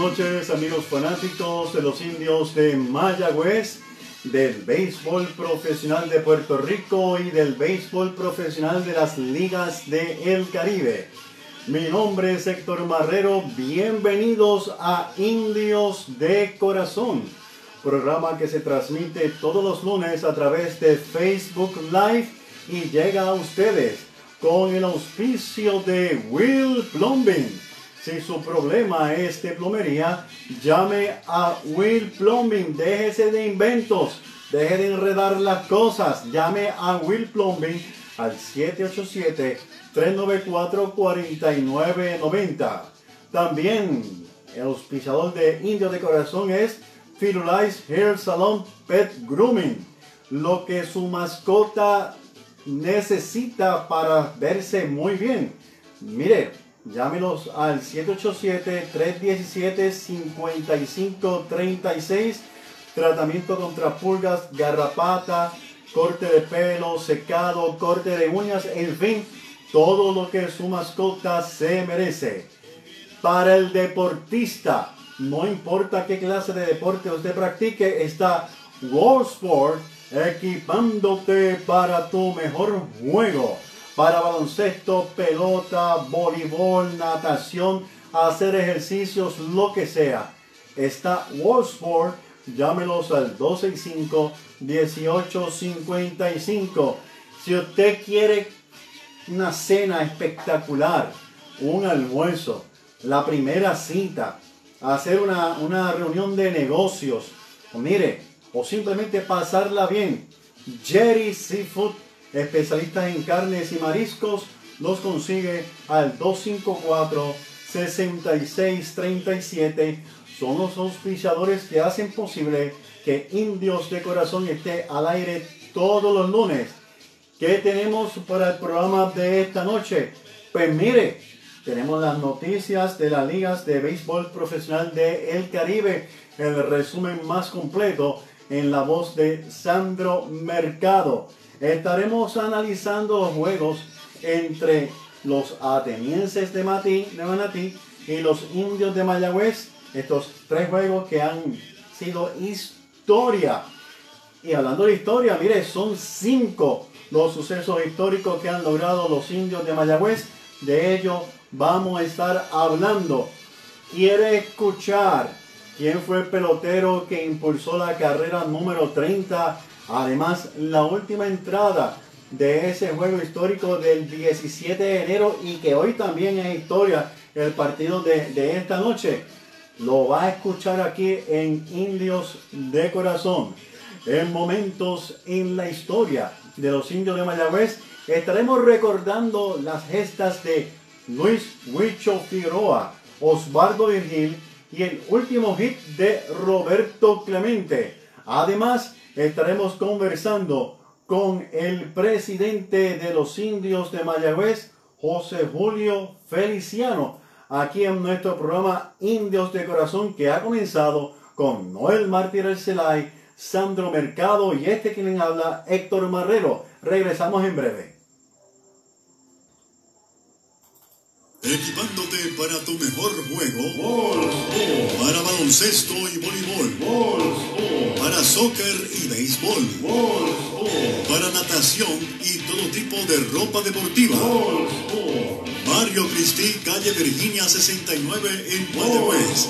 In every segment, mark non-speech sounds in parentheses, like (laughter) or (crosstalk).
noches, amigos fanáticos de los indios de Mayagüez, del béisbol profesional de Puerto Rico y del béisbol profesional de las ligas de El Caribe. Mi nombre es Héctor Marrero, bienvenidos a Indios de Corazón, programa que se transmite todos los lunes a través de Facebook Live y llega a ustedes con el auspicio de Will Plumbing si su problema es de plomería, llame a Will Plumbing. Déjese de inventos. Deje de enredar las cosas. Llame a Will Plumbing al 787-394-4990. También el auspiciador de Indio de Corazón es Firulais Hair Salon Pet Grooming. Lo que su mascota necesita para verse muy bien. Mire, Llámenos al 787-317-5536. Tratamiento contra pulgas, garrapata, corte de pelo, secado, corte de uñas, en fin, todo lo que su mascota se merece. Para el deportista, no importa qué clase de deporte usted practique, está World Sport equipándote para tu mejor juego para baloncesto, pelota, voleibol, natación, hacer ejercicios, lo que sea. Está World Sport, llámelos al 265-1855. Si usted quiere una cena espectacular, un almuerzo, la primera cita, hacer una, una reunión de negocios, mire, o simplemente pasarla bien, Jerry Seafood especialistas en carnes y mariscos, los consigue al 254-6637. Son los auspiciadores que hacen posible que Indios de Corazón esté al aire todos los lunes. ¿Qué tenemos para el programa de esta noche? Pues mire, tenemos las noticias de las ligas de béisbol profesional de El Caribe, el resumen más completo en la voz de Sandro Mercado. Estaremos analizando los juegos entre los atenienses de, Manatí y los indios de Mayagüez. Estos tres juegos que han sido historia. Y hablando de historia, mire, son cinco los sucesos históricos que han logrado los indios de Mayagüez. De ello vamos a estar hablando. ¿Quiere escuchar quién fue el pelotero que impulsó la carrera número 30 Además, la última entrada de ese juego histórico del 17 de enero y que hoy también es historia, el partido de, esta noche, lo va a escuchar aquí en Indios de Corazón. En momentos en la historia de los indios de Mayagüez, estaremos recordando las gestas de Luis Huicho Figueroa, Osvaldo Virgil y el último hit de Roberto Clemente. Además, estaremos conversando con el presidente de los indios de Mayagüez, José Julio Feliciano, aquí en nuestro programa Indios de Corazón que ha comenzado con Noel Mártir Celay, Sandro Mercado y este quien habla, Héctor Marrero. Regresamos en breve. Equipándote para tu mejor juego. Para baloncesto y voleibol. Para soccer y béisbol. Para natación y todo tipo de ropa deportiva. Mario Cristi, calle Virginia 69 en Mayagüez.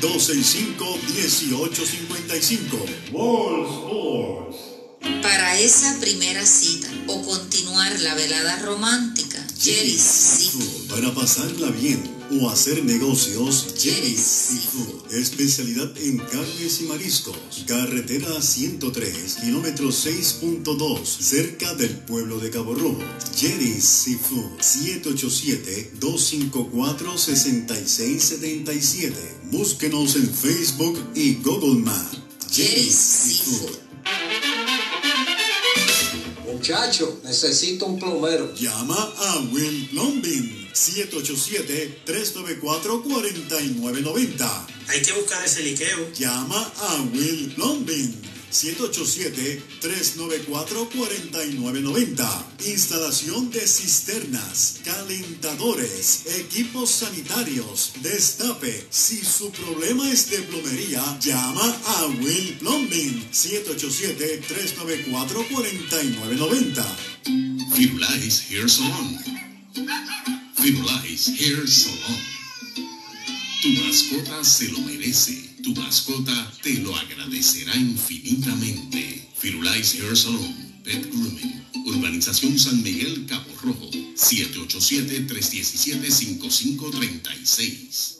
787-265-1855. Para esa primera cita o continuar la velada romántica Jerry's Seafood. Para pasarla bien o hacer negocios, Jerry's Seafood. Especialidad en carnes y mariscos. Carretera 103, kilómetro 6.2, cerca del pueblo de Cabo Rojo. Jerry's Seafood. 787-254-6677. Búsquenos en Facebook y Google Maps. Jerry's Seafood. Muchacho, necesito un plomero. Llama a Will Plumbing. 787-394-4990. Hay que buscar ese liqueo. Llama a Will Plumbing. 787-394-4990. Instalación de cisternas, calentadores, equipos sanitarios, destape. Si su problema es de plomería, llama a Will Plumbing. 787-394-4990. Firulais Hair Salon. Firulais Hair Salon. Tu mascota se lo merece. Tu mascota te lo agradecerá infinitamente. Firulais Hair Salon. Pet Grooming. Urbanización San Miguel, Cabo Rojo. 787-317-5536.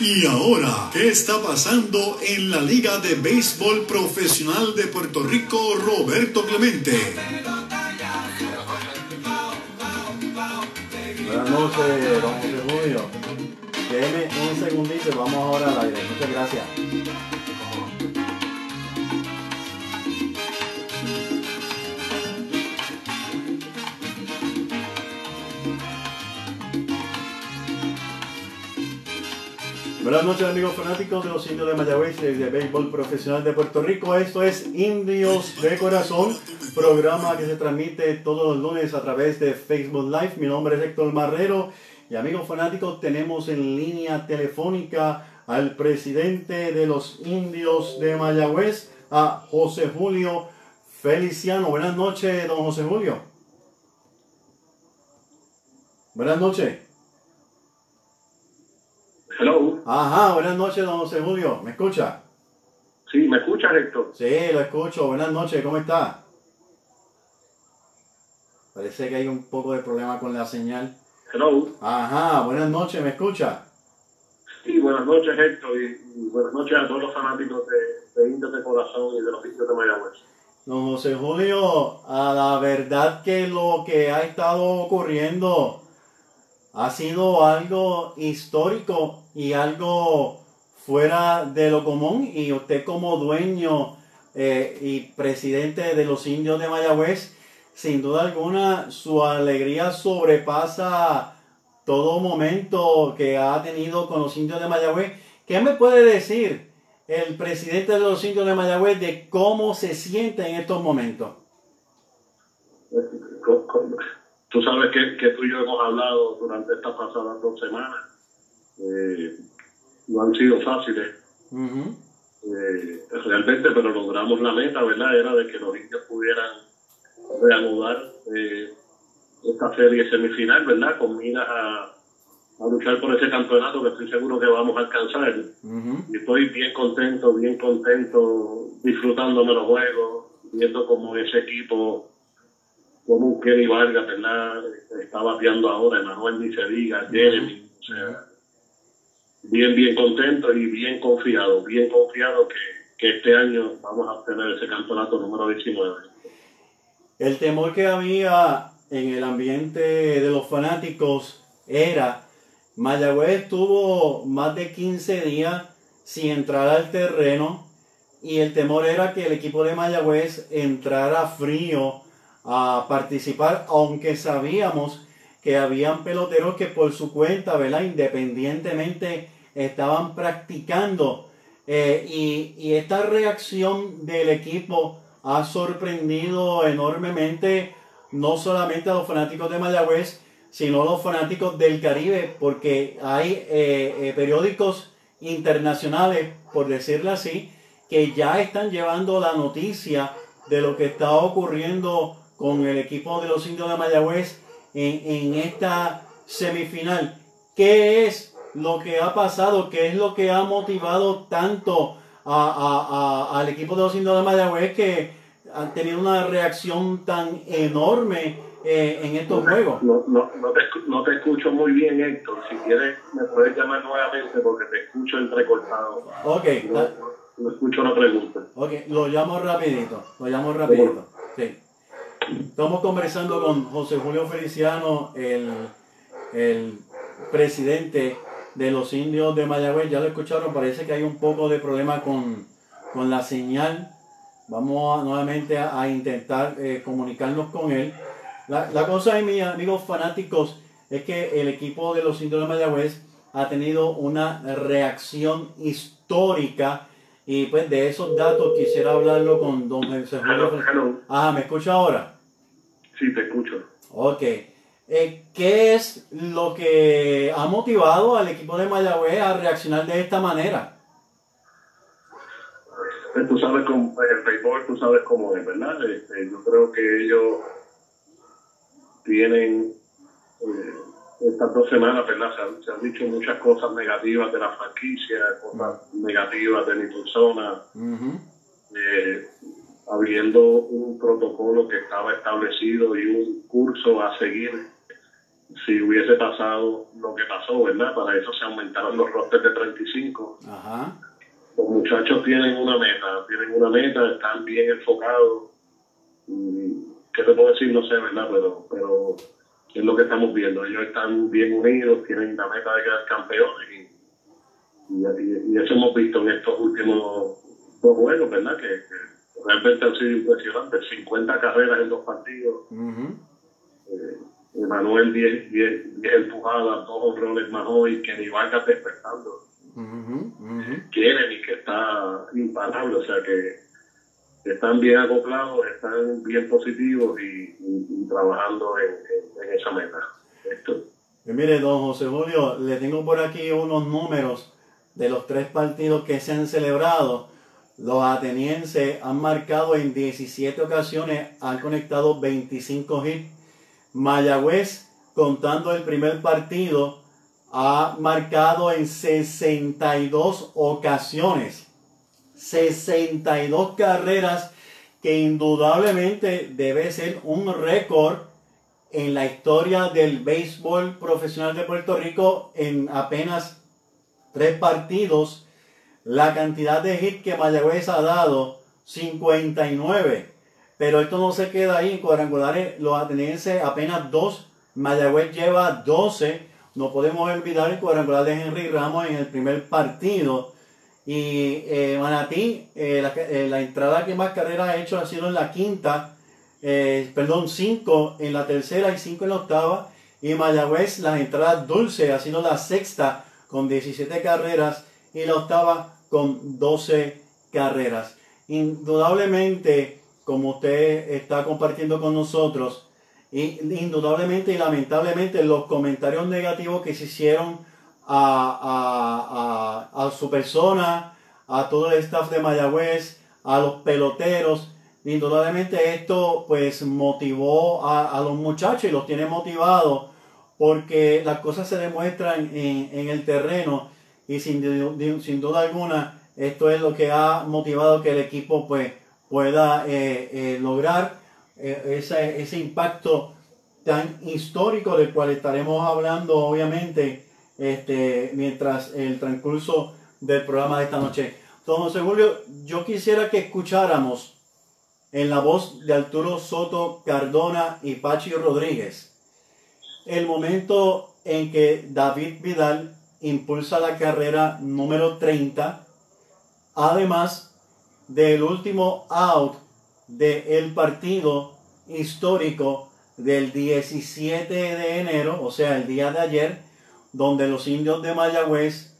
Y ahora, ¿qué está pasando en la Liga de Béisbol Profesional de Puerto Rico, Roberto Clemente? Buenas noches, don José Julio. Déjeme un segundito y vamos ahora al aire. Muchas gracias. Buenas noches amigos fanáticos de los indios de Mayagüez y de béisbol profesional de Puerto Rico. Esto es Indios de Corazón, programa que se transmite todos los lunes a través de Facebook Live. Mi nombre es Héctor Marrero y amigos fanáticos tenemos en línea telefónica al presidente de los indios de Mayagüez, a José Julio Feliciano. Buenas noches, don José Julio. Buenas noches. Hello. Ajá, buenas noches, don José Julio. ¿Me escucha? Sí, ¿me escuchas, Héctor? Sí, lo escucho. Buenas noches, ¿cómo está? Parece que hay un poco de problema con la señal. Hello. Ajá, buenas noches, ¿me escucha? Sí, buenas noches, Héctor, y, y buenas noches a todos los fanáticos de, de Indios de Corazón y de los Indios de Mayagüez. Don José Julio, a la verdad que lo que ha estado ocurriendo ha sido algo histórico y algo fuera de lo común y usted como dueño eh, y presidente de los indios de Mayagüez, sin duda alguna su alegría sobrepasa todo momento que ha tenido con los indios de Mayagüez. ¿Qué me puede decir el presidente de los indios de Mayagüez de cómo se siente en estos momentos? Tú sabes que, que tú y yo hemos hablado durante estas pasadas dos semanas. Eh, no han sido fáciles eh, realmente, pero logramos la meta, ¿verdad? Era de que los indios pudieran reanudar eh, esta serie semifinal, ¿verdad? Con miras a, a luchar por ese campeonato que estoy seguro que vamos a alcanzar. Y estoy bien contento, bien contento, disfrutándome los juegos, viendo como ese equipo, como un Kenny Vargas, ¿verdad? Está bateando ahora, Emanuel ni se diga, Jeremy, o sea, bien, bien contento y bien confiado, bien confiado que, que este año vamos a obtener ese campeonato número 19. El temor que había en el ambiente de los fanáticos era, Mayagüez tuvo más de 15 días sin entrar al terreno y el temor era que el equipo de Mayagüez entrara frío a participar, aunque sabíamos que habían peloteros que por su cuenta, ¿verdad? Independientemente estaban practicando eh, y, y esta reacción del equipo ha sorprendido enormemente no solamente a los fanáticos de Mayagüez, sino a los fanáticos del Caribe, porque hay eh, eh, periódicos internacionales, por decirlo así, que ya están llevando la noticia de lo que está ocurriendo con el equipo de los indios de Mayagüez en, en esta semifinal. ¿Qué es lo que ha pasado? ¿Qué es lo que ha motivado tanto a- a- a- al equipo de los indios de Mayagüez que han tenido una reacción tan enorme eh, en estos juegos? No, no, no, te, no te escucho muy bien, Héctor. Si quieres, me puedes llamar nuevamente porque te escucho entrecortado. Ok, no escucho la pregunta. ok, lo llamo rapidito, lo llamo rapidito. Sí. Estamos conversando con José Julio Feliciano, el, el presidente de los indios de Mayagüez. Ya lo escucharon, parece que hay un poco de problema con, con la señal. Vamos a- nuevamente a, a intentar eh, comunicarnos con él. La, la cosa, mis amigos fanáticos, es que el equipo de los indios de Mayagüez ha tenido una reacción histórica y pues de esos datos quisiera hablarlo con don José Julio. Ah, ¿me escucha ahora? Sí, te escucho. Ok. Eh, ¿Qué es lo que ha motivado al equipo de Mayagüez a reaccionar de esta manera? Pues tú sabes cómo, el béisbol, tú sabes cómo es, ¿verdad? Este, yo creo que ellos tienen eh, estas dos semanas, ¿verdad? Se han, se han dicho muchas cosas negativas de la franquicia, cosas negativas de mi persona, eh, habiendo un protocolo que estaba establecido y un curso a seguir si hubiese pasado lo que pasó, ¿verdad? Para eso se aumentaron los rosters de 35 Ajá. los muchachos tienen una meta, tienen una meta, están bien enfocados. Y, ¿Qué te puedo decir? No sé, ¿verdad? Pero, pero es lo que estamos viendo. Ellos están bien unidos, tienen la meta de quedar campeones y, y, eso hemos visto en estos últimos dos juegos, ¿verdad? Que, que realmente han sido impresionantes. 50 carreras en dos partidos. Eh, Emanuel 10, 10, 10 empujadas, dos honrones más hoy, que ni Vargas despertando. ujú, ujú. Kennedy que está imparable, o sea que están bien acoplados, están bien positivos y, y- y trabajando en, en- en esa meta. Esto, Y mire, don José Julio, le tengo por aquí unos números de los tres partidos que se han celebrado. Los atenienses han marcado en 17 ocasiones, han conectado 25 hits. Mayagüez, contando el primer partido, ha marcado en 62 ocasiones. 62 carreras que indudablemente debe ser un récord en la historia del béisbol profesional de Puerto Rico en apenas tres partidos. La cantidad de hits que Mayagüez ha dado, 59. Pero esto no se queda ahí en cuadrangulares. Los atenienses apenas dos. Mayagüez lleva 12. No podemos olvidar el cuadrangular de Henry Ramos en el primer partido. Y eh, Manatí, eh, la, eh, la entrada que más carreras ha hecho ha sido en la quinta eh, perdón, 5 en la tercera y 5 en la octava. Y Mayagüez, las entradas dulces, ha sido la sexta con 17 carreras y la octava con 12 carreras. Indudablemente, como usted está compartiendo con nosotros, y indudablemente y lamentablemente los comentarios negativos que se hicieron a, a- a- su persona, a todo el staff de Mayagüez, a los peloteros, indudablemente esto pues motivó a, los muchachos y los tiene motivados porque las cosas se demuestran en, en el terreno y sin, sin duda alguna esto es lo que ha motivado que el equipo pues pueda eh, eh, lograr eh, ese, ese impacto tan histórico del cual estaremos hablando obviamente este, mientras el transcurso del programa de esta noche. José Julio, yo quisiera que escucháramos en la voz de Arturo Soto Cardona y Pachi Rodríguez el momento en que David Vidal impulsa la carrera número 30, además del último out del partido histórico del 17 de enero, o sea, el día de ayer, donde los indios de Mayagüez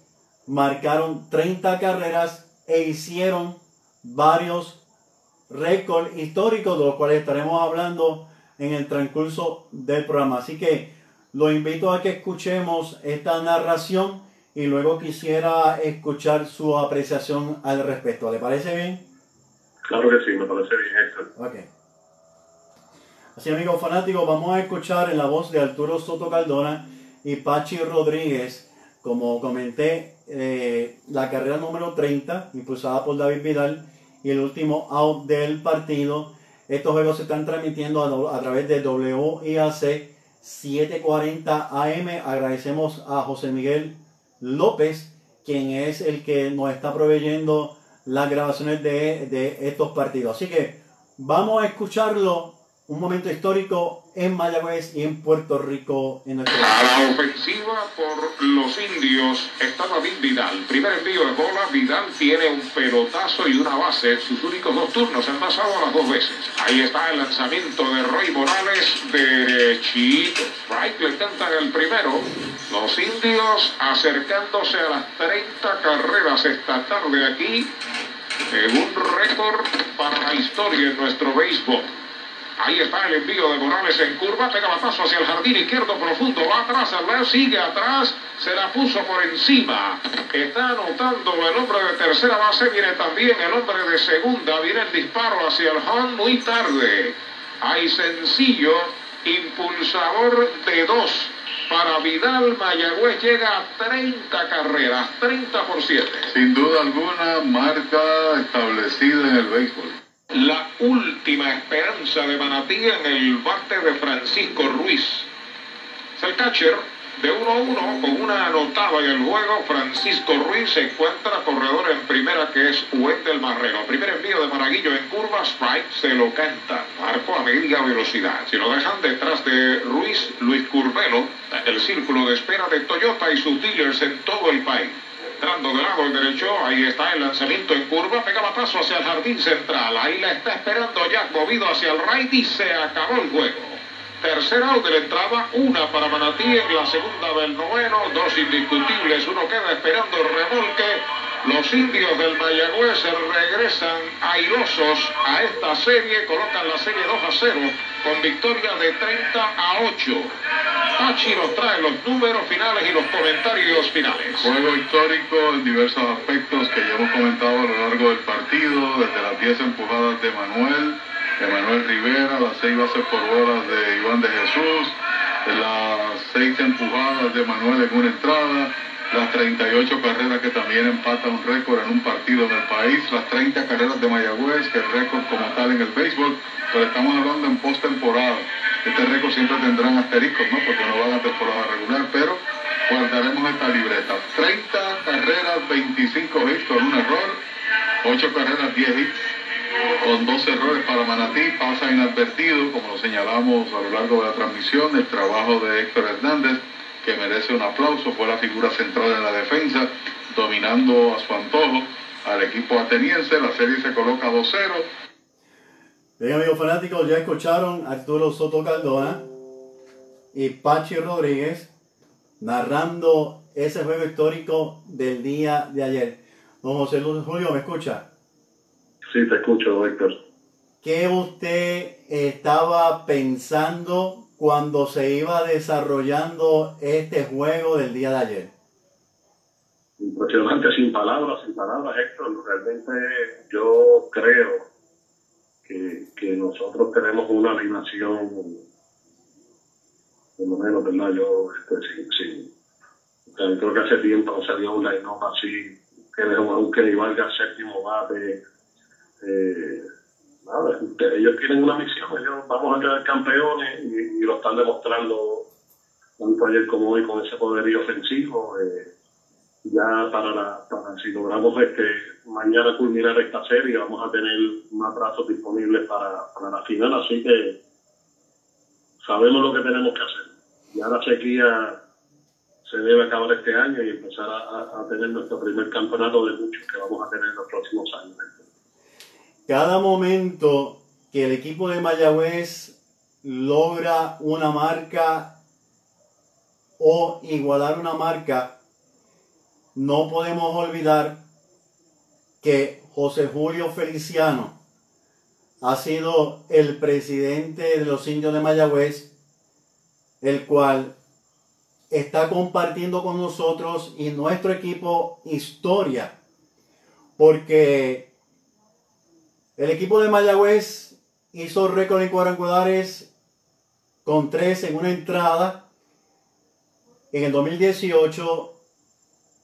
marcaron 30 carreras e hicieron varios récords históricos, de los cuales estaremos hablando en el transcurso del programa. Así que lo invito a que escuchemos esta narración y luego quisiera escuchar su apreciación al respecto. ¿Le parece bien? claro que sí, me parece bien, Héctor. Ok. Así amigos fanáticos, vamos a escuchar en la voz de Arturo Soto Cardona y Pachi Rodríguez, como comenté, eh, la carrera número 30, impulsada por David Vidal, y el último out del partido. Estos juegos se están transmitiendo a, a través de WIAC 740 AM. Agradecemos a José Miguel López, quien es el que nos está proveyendo las grabaciones de, de estos partidos. Así que vamos a escucharlo un momento histórico en Mayagüez y en Puerto Rico en nuestro A la ofensiva por los indios está David Vidal. Primer envío de bola, Vidal tiene un pelotazo y una base. Sus únicos dos turnos han pasado las dos veces. Ahí está el lanzamiento de Roy Morales, derechito. Strike le cantan el primero. Los indios acercándose a las 30 carreras esta tarde aquí. En un récord para la historia en nuestro béisbol. Ahí está el envío de Morales en curva, pega paso hacia el jardín izquierdo profundo, va atrás, al sigue atrás, se la puso por encima. Está anotando el hombre de tercera base, viene también el hombre de segunda, viene el disparo hacia el home muy tarde. Hay sencillo, impulsador de dos. Para Vidal, Mayagüez llega a 30 carreras, 30 por 7. Sin duda alguna, marca establecida en el béisbol la última esperanza de Manatí en el bate de Francisco Ruiz. Es el catcher de 1 a 1 con una anotada en el juego. Francisco Ruiz se encuentra corredor en primera que es Wendel Marrero. Primer envío de Maraguillo en curva, strike, se lo canta. Marco a media velocidad. Si lo dejan detrás de Ruiz, Luis Curvelo, el círculo de espera de Toyota y sus dealers en todo el país. Entrando de lado el derecho, ahí está el lanzamiento en curva, pegaba paso hacia el jardín central. Ahí la está esperando Jack, movido hacia el right y se acabó el juego. Tercera out de la entrada, una para Manatí en la segunda del noveno, dos indiscutibles, uno queda esperando el remolque. Los indios del Mayagüez regresan airosos a esta serie, colocan la serie 2 a 0 con victoria de 30 a 8. Pachi nos trae los números finales y los comentarios finales. Juego histórico en diversos aspectos que ya hemos comentado a lo largo del partido, desde las 10 empujadas de Manuel, de Manuel Rivera, las 6 bases por bolas de Iván de Jesús, las 6 empujadas de Manuel en una entrada, las 38 carreras que también empata un récord en un partido en el país, las 30 carreras de Mayagüez, que es récord como tal en el béisbol, pero estamos hablando en postemporada. Este récord siempre tendrán asteriscos, ¿no? Porque no va a temporada regular, pero guardaremos esta libreta. 30 carreras, 25 hits con un error, 8 carreras, 10 hits con dos errores para Manatí, pasa inadvertido, como lo señalamos a lo largo de la transmisión, el trabajo de Héctor Hernández que merece un aplauso, fue la figura central en la defensa, dominando a su antojo al equipo ateniense, la serie se coloca 2-0. Bien amigos fanáticos, ya escucharon a Arturo Soto Cardona y Pachi Rodríguez narrando ese juego histórico del día de ayer. Don José Luis Julio, ¿me escucha? Sí, te escucho, Héctor. ¿Qué usted estaba pensando cuando se iba desarrollando este juego del día de ayer? Impresionante, sin palabras, sin palabras, Héctor. Realmente yo creo que, que nosotros tenemos una animación, por lo menos, ¿verdad? Yo, este, sí, creo que hace tiempo no salía un line-up así, que es un Kenny Vargas séptimo bate, eh, ellos tienen una misión, ellos vamos a quedar campeones y, lo están demostrando tanto ayer como hoy con ese poderío ofensivo. Eh, ya para, la, para si logramos este mañana culminar esta serie, vamos a tener más brazos disponibles para, para la final, así que sabemos lo que tenemos que hacer. Ya la sequía se debe acabar este año y empezar a tener nuestro primer campeonato de muchos que vamos a tener en los próximos años cada momento que el equipo de Mayagüez logra una marca o igualar una marca, no podemos olvidar que José Julio Feliciano ha sido el presidente de los indios de Mayagüez, el cual está compartiendo con nosotros y nuestro equipo historia, porque el equipo de Mayagüez hizo récord en cuadrangulares con tres en una entrada en el 2018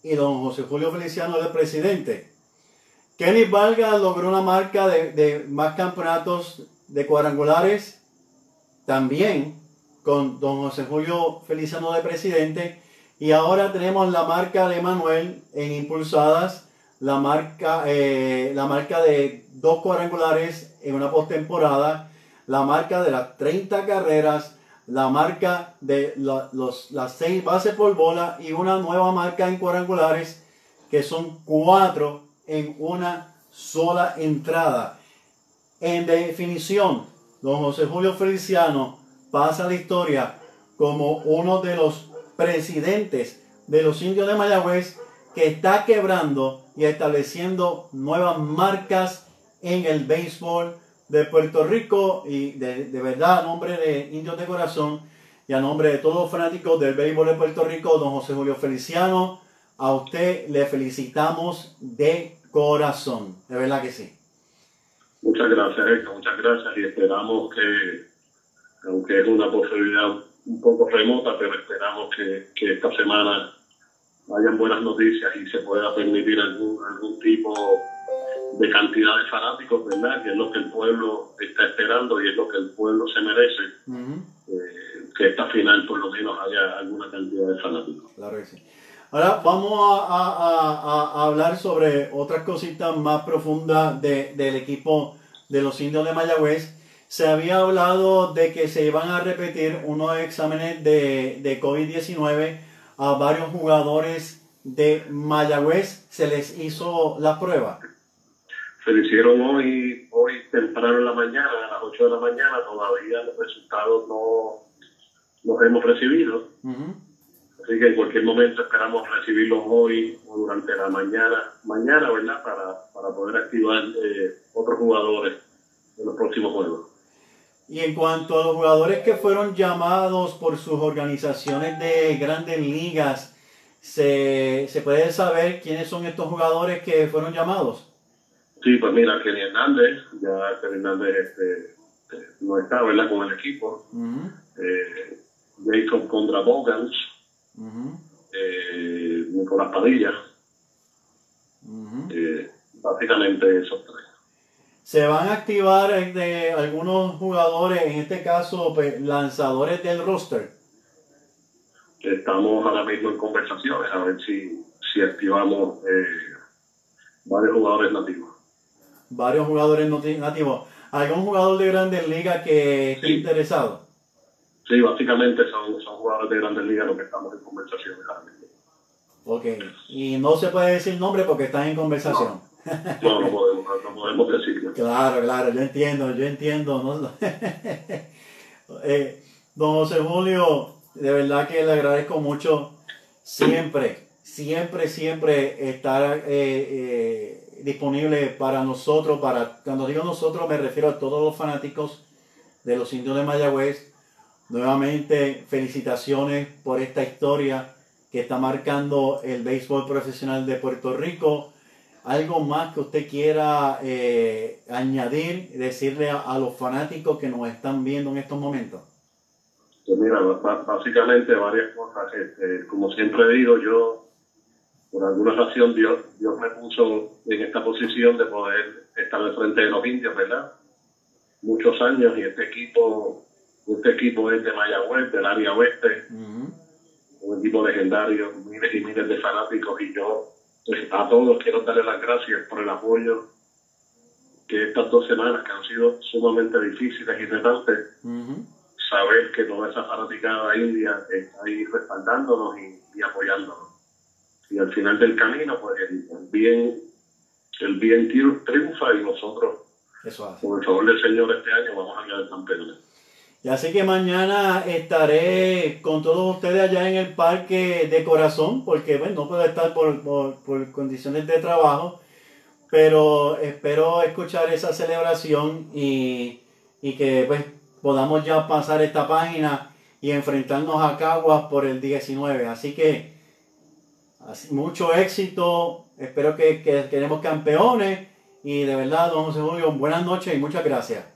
y don José Julio Feliciano era el presidente. Kenny Vargas logró una marca de, de, más campeonatos de cuadrangulares también con don José Julio Feliciano de presidente y ahora tenemos la marca de Manuel en impulsadas la marca, eh, la marca de dos cuadrangulares en una postemporada, la marca de las 30 carreras, la marca de los, las 6 bases por bola y una nueva marca en cuadrangulares que son 4 en una sola entrada. En definición, don José Julio Feliciano pasa a la historia como uno de los presidentes de los indios de Mayagüez que está quebrando y estableciendo nuevas marcas en el béisbol de Puerto Rico y de, verdad a nombre de Indios de Corazón y a nombre de todos los fanáticos del béisbol de Puerto Rico, don José Julio Feliciano, a usted le felicitamos de corazón, de verdad que sí. Muchas gracias, Héctor, muchas gracias y esperamos que, aunque es una posibilidad un poco remota, pero esperamos que, que esta semana hayan buenas noticias y se pueda permitir algún, algún tipo de cantidad de fanáticos, ¿verdad? Que es lo que el pueblo está esperando y es lo que el pueblo se merece. Eh, que esta final por lo menos haya alguna cantidad de fanáticos. Claro que sí. Ahora vamos a, a, a, hablar sobre otras cositas más profundas de, del equipo de los indios de Mayagüez. Se había hablado de que se iban a repetir unos exámenes de, de COVID-19 a varios jugadores de Mayagüez. ¿Se les hizo la prueba? Se lo hicieron hoy, hoy temprano en la mañana, a las 8 de la mañana. Todavía los resultados no los hemos recibido. Así que en cualquier momento esperamos recibirlos hoy o durante la mañana, mañana ¿verdad? Para, para poder activar eh, otros jugadores en los próximos juegos. Y en cuanto a los jugadores que fueron llamados por sus organizaciones de grandes ligas, ¿se, se puede saber quiénes son estos jugadores que fueron llamados? Sí, pues mira, Kenny Hernández, ya Kenny Hernández este, no está, ¿verdad? Con el equipo. eh, Jacob contra Bogans, eh, Nicolás Padilla. eh, básicamente esos tres. Se van a activar eh, de algunos jugadores, en este caso pues, lanzadores del roster. Estamos ahora mismo en conversaciones a ver si, si activamos eh, varios jugadores nativos varios jugadores nativos. ¿Algún jugador de Grandes Ligas que esté interesado? Sí, básicamente son, son jugadores de Grandes Ligas los que estamos en conversación. Ok, y no se puede decir nombre porque están en conversación. No, (laughs) no, podemos, no podemos decirlo. claro, claro, yo entiendo, yo entiendo. ¿no? (laughs) eh, don José Julio, de verdad que le agradezco mucho siempre, siempre, siempre estar eh, eh, disponible para nosotros, para cuando digo nosotros me refiero a todos los fanáticos de los indios de Mayagüez. Nuevamente, felicitaciones por esta historia que está marcando el béisbol profesional de Puerto Rico. ¿Algo más que usted quiera eh, añadir, decirle a, los fanáticos que nos están viendo en estos momentos? Pues mira, básicamente varias cosas. Este, como siempre digo, yo por alguna razón Dios, Dios me puso en esta posición de poder estar al frente de los indios, ¿verdad? Muchos años y este equipo, este equipo es de Mayagüez, del área oeste, un equipo legendario, miles y miles de fanáticos y yo pues, a todos quiero darle las gracias por el apoyo que estas dos semanas que han sido sumamente difíciles y retantes, saber que toda esa fanaticada india está ahí respaldándonos y apoyándonos. Y al final del camino, pues el, bien, el bien triunfa y nosotros, Eso por el favor del Señor, este año vamos a quedar campeones. Y así que mañana estaré con todos ustedes allá en el parque de corazón, porque bueno, no puedo estar por, por, condiciones de trabajo, pero espero escuchar esa celebración y, y que pues podamos ya pasar esta página y enfrentarnos a Caguas por el 19. Así que mucho éxito, espero que, que queremos campeones y de verdad, don José Julio, buenas noches y muchas gracias.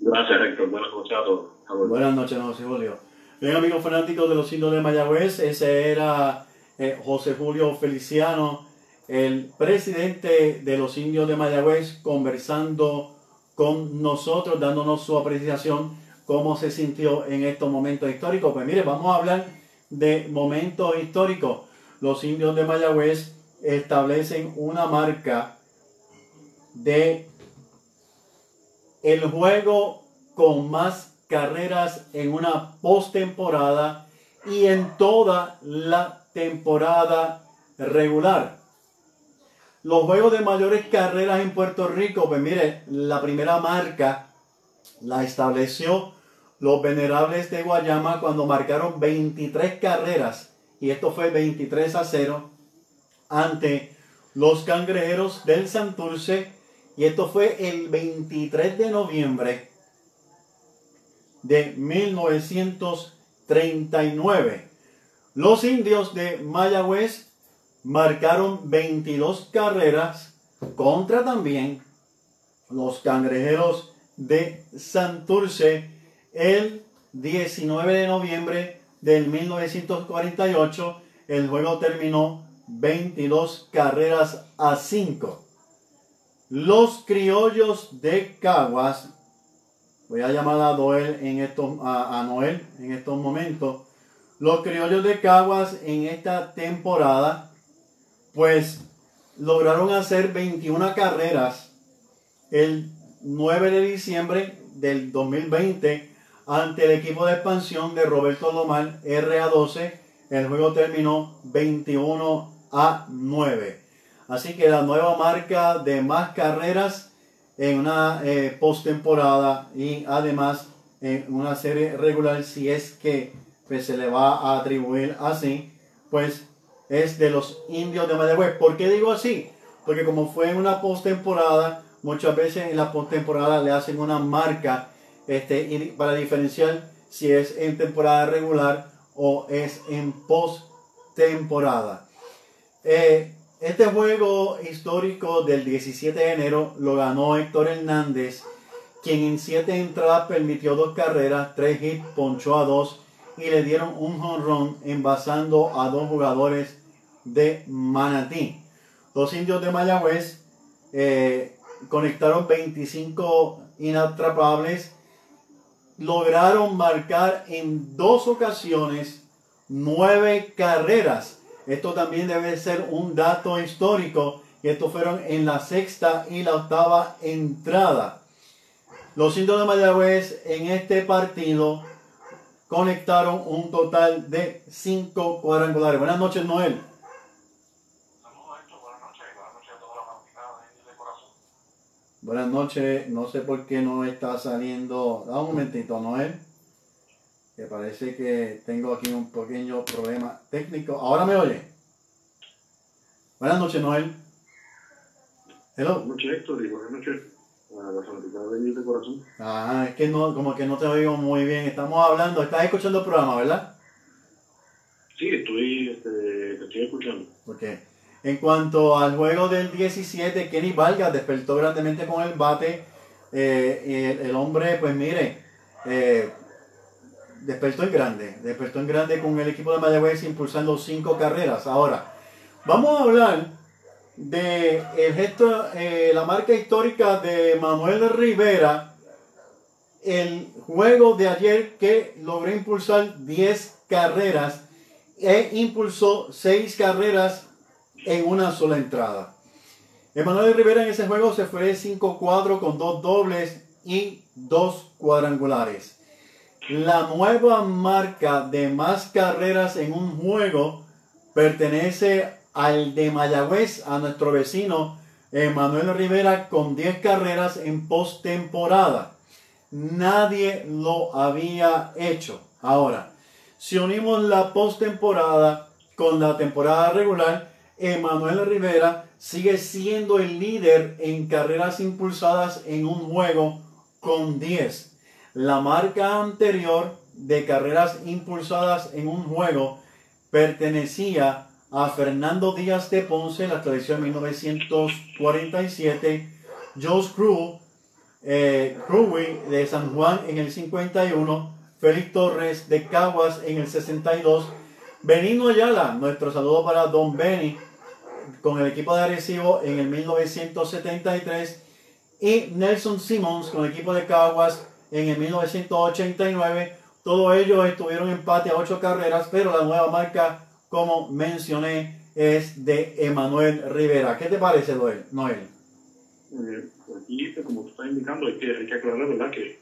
Gracias, Héctor. Buenas noches a todos. Buenas noches, José Julio. Bien, amigos fanáticos de los indios de Mayagüez, ese era eh, José Julio Feliciano, el presidente de los indios de Mayagüez, conversando con nosotros, dándonos su apreciación, cómo se sintió en estos momentos históricos. Pues mire, vamos a hablar de momentos históricos los indios de Mayagüez establecen una marca de el juego con más carreras en una postemporada y en toda la temporada regular. Los juegos de mayores carreras en Puerto Rico, pues mire, la primera marca la estableció los venerables de Guayama cuando marcaron 23 carreras, y esto fue 23 a 0, ante los cangrejeros del Santurce, y esto fue el 23 de noviembre de 1939. Los indios de Mayagüez marcaron 22 carreras contra también los cangrejeros de Santurce el 19 de noviembre del 1948. El juego terminó 22 carreras a 5. Los criollos de Caguas, voy a llamar a, Noel en estos, a Noel en estos momentos. Los criollos de Caguas en esta temporada, pues lograron hacer 21 carreras el 9 de diciembre del 2020 ante el equipo de expansión de Roberto Lomar RA12. El juego terminó 21 a 9. Así que la nueva marca de más carreras en una eh, postemporada y además en una serie regular, si es que pues, se le va a atribuir así, pues es de los indios de Mayagüez. ¿Por qué digo así? Porque como fue en una postemporada, muchas veces en la postemporada le hacen una marca este, para diferenciar si es en temporada regular o es en postemporada. Eh, este juego histórico del 17 de enero lo ganó Héctor Hernández, quien en siete entradas permitió dos carreras, tres hits, ponchó a dos y le dieron un run envasando a dos jugadores de Manatí. Los indios de Mayagüez eh, conectaron 25 inatrapables, lograron marcar en dos ocasiones nueve carreras. Esto también debe ser un dato histórico. Y estos fueron en la sexta y la octava entrada. Los indios de Mayagüez en este partido conectaron un total de cinco cuadrangulares. Buenas noches, Noel. Buenas noches, no sé por qué no está saliendo. Da un momentito, Noel. Que parece que tengo aquí un pequeño problema técnico. Ahora me oye. Buenas noches, Noel. Hello. Buenas noches, Héctor, y buenas noches a la fanaticada de de corazón. Ah, es que no, como que no te oigo muy bien. Estamos hablando, estás escuchando el programa, ¿verdad? Sí, estoy, este, estoy escuchando. Ok. En cuanto al juego del 17, Kenny Vargas despertó grandemente con el bate. Eh, el, hombre, pues mire, eh, despertó en grande. Despertó en grande con el equipo de Mayagüez impulsando cinco carreras. Ahora, vamos a hablar de el gesto, eh, la marca histórica de Manuel Rivera. El juego de ayer que logró impulsar 10 carreras e impulsó 6 carreras en una sola entrada. Emanuel Rivera en ese juego se fue 5-4 con dos dobles y dos cuadrangulares. La nueva marca de más carreras en un juego pertenece al de Mayagüez, a nuestro vecino Emanuel Rivera con 10 carreras en postemporada. Nadie lo había hecho. Ahora, si unimos la postemporada con la temporada regular, Emanuel Rivera sigue siendo el líder en carreras impulsadas en un juego con 10. La marca anterior de carreras impulsadas en un juego pertenecía a Fernando Díaz de Ponce, la tradición 1947, Joe Crew, eh, de San Juan en el 51, Félix Torres de Caguas en el 62, Benino Ayala, nuestro saludo para Don Benny, con el equipo de Arecibo en el 1973 y Nelson Simmons con el equipo de Caguas en el 1989. Todos ellos estuvieron empate a ocho carreras, pero la nueva marca, como mencioné, es de Emanuel Rivera. ¿Qué te parece, Noel? Eh, aquí, como tú estás indicando, hay que, hay que aclarar, ¿verdad? Que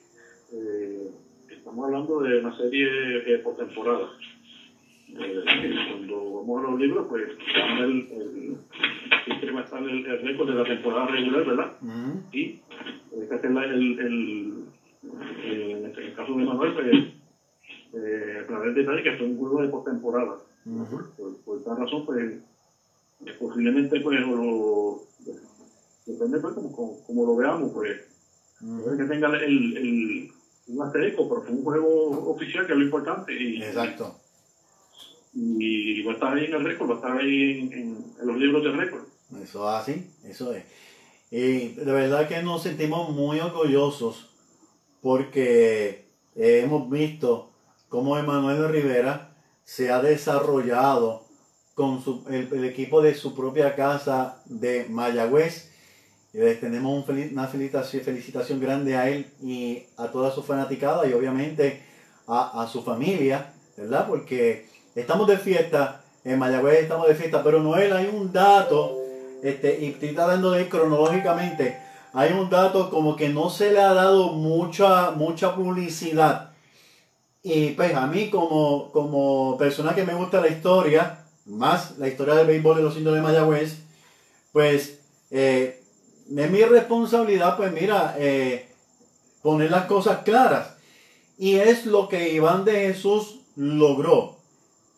eh, estamos hablando de una serie eh, por temporada. Eh, cuando vamos a los libros, pues el, el, siempre va a estar el, el récord de la temporada regular, ¿verdad? Y hay que hacer la- el, eh, en el caso de Manuel, pues, eh, el detalle que fue un juego de postemporada. Por, por tal razón, pues, eh, posiblemente, pues, lo, depende, pues, como, como, como lo veamos, pues, puede que tenga el, el, un asterisco, pero fue un juego oficial, que es lo importante, y, Exacto. y va a estar ahí en el récord, va a estar ahí en, en- en los libros de récord. Eso es así, eso es. Y de verdad que nos sentimos muy orgullosos porque eh, hemos visto cómo Emanuel Rivera se ha desarrollado con su- el, el equipo de su propia casa de Mayagüez. Les tenemos un una felicitación, felicitación grande a él y a toda su fanaticada y obviamente a, a su familia, ¿verdad? Porque estamos de fiesta, en Mayagüez estamos de fiesta, pero Noel, hay un dato, este, y estoy tratando de ir cronológicamente, hay un dato como que no se le ha dado mucha, mucha publicidad. Y pues a mí como, como persona que me gusta la historia, más la historia del béisbol de los indios de Mayagüez, pues eh, es mi responsabilidad, pues mira, eh, poner las cosas claras. Y es lo que Iván de Jesús logró.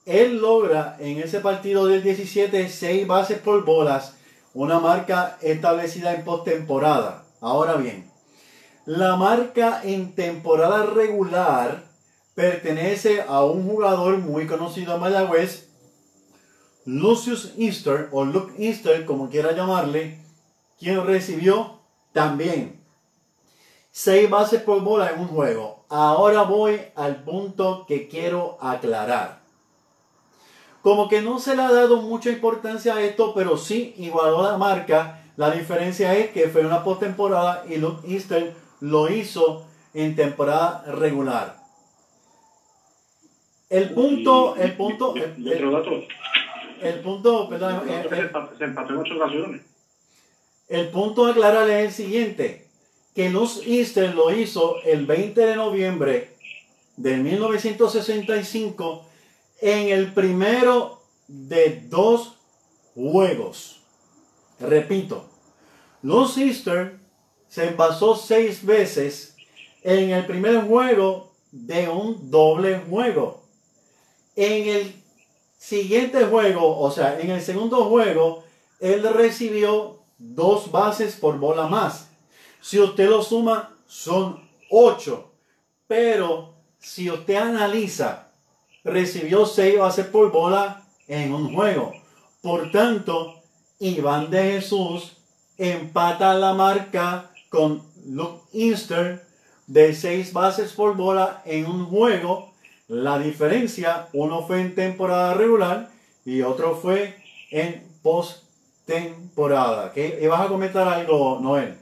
Él logra en ese partido del 17 seis bases por bolas, una marca establecida en postemporada. Ahora bien, la marca en temporada regular pertenece a un jugador muy conocido en Mayagüez, Lucius Easter, o Luke Easter, como quiera llamarle, quien recibió también seis bases por bola en un juego. Ahora voy al punto que quiero aclarar. Como que no se le ha dado mucha importancia a esto, pero sí igualó la marca. La diferencia es que fue una postemporada y Luke Easter lo hizo en temporada regular. El punto, el punto, el, el- punto, perdón, el- empató- se empató en ocho ocasiones. el punto a aclarar es el siguiente, que Luz Easter lo hizo el 20 de noviembre de 1965 en el primero de dos juegos. Repito, Luz Easter se pasó seis veces en el primer juego de un doble juego. En el siguiente juego, o sea, en el segundo juego, él recibió dos bases por bola más. Si usted lo suma, son ocho. Pero si usted analiza, recibió seis bases por bola en un juego. Por tanto, Iván de Jesús empata la marca con Luke Easter de seis bases por bola en un juego. La diferencia, uno fue en temporada regular y otro fue en postemporada. ¿Qué? ¿Vas a comentar algo, Noel?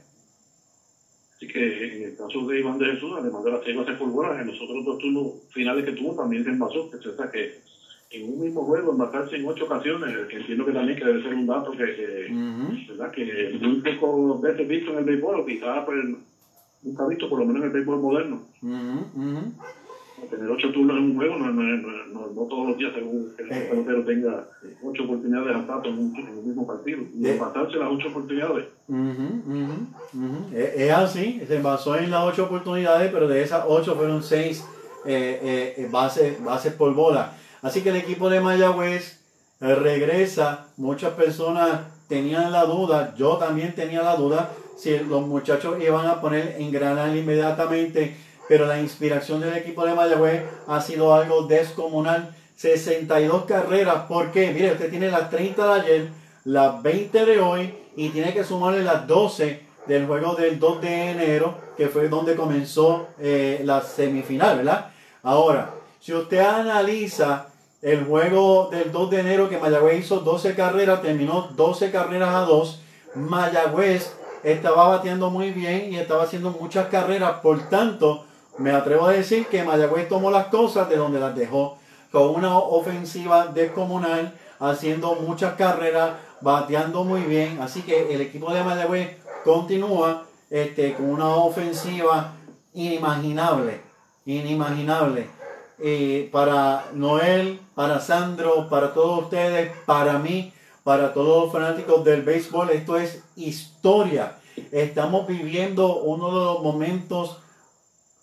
Así que en el caso de Iván de Jesús, además de las seis bases por bola, en los otros dos turnos finales que tuvo también se envasó. que sea que en un mismo juego envasarse en ocho ocasiones, que entiendo que también que debe ser un dato que, que, ¿verdad? que muy pocas veces visto en el béisbol, o quizás pues, nunca visto, por lo menos en el béisbol moderno. Tener ocho turnos en un juego no, no, no, no, todos los días según que el Eh. pelotero tenga ocho oportunidades de ataque en un, en un mismo partido. Y Eh. empatarse las ocho oportunidades. Ujú, ujú, ujú. Es, es así, se basó en las ocho oportunidades, pero de esas ocho fueron seis eh, eh, eh, bases, bases por bola. Así que el equipo de Mayagüez regresa. Muchas personas tenían la duda, yo también tenía la duda, si los muchachos iban a poner en Granada inmediatamente, pero la inspiración del equipo de Mayagüez ha sido algo descomunal. 62 carreras, ¿por qué? Mire, usted tiene las 30 de ayer, las 20 de hoy y tiene que sumarle las 12 del juego del 2 de enero, que fue donde comenzó eh, la semifinal, ¿verdad? Ahora, si usted analiza el juego del 2 de enero que Mayagüez hizo 12 carreras, terminó 12 carreras a 2, Mayagüez estaba bateando muy bien y estaba haciendo muchas carreras, por tanto, me atrevo a decir que Mayagüez tomó las cosas de donde las dejó, con una ofensiva descomunal, haciendo muchas carreras, bateando muy bien. Así que el equipo de Mayagüez continúa este, con una ofensiva inimaginable, inimaginable. Para Noel, para Sandro, para todos ustedes, para mí, para todos los fanáticos del béisbol, esto es historia. Estamos viviendo uno de los momentos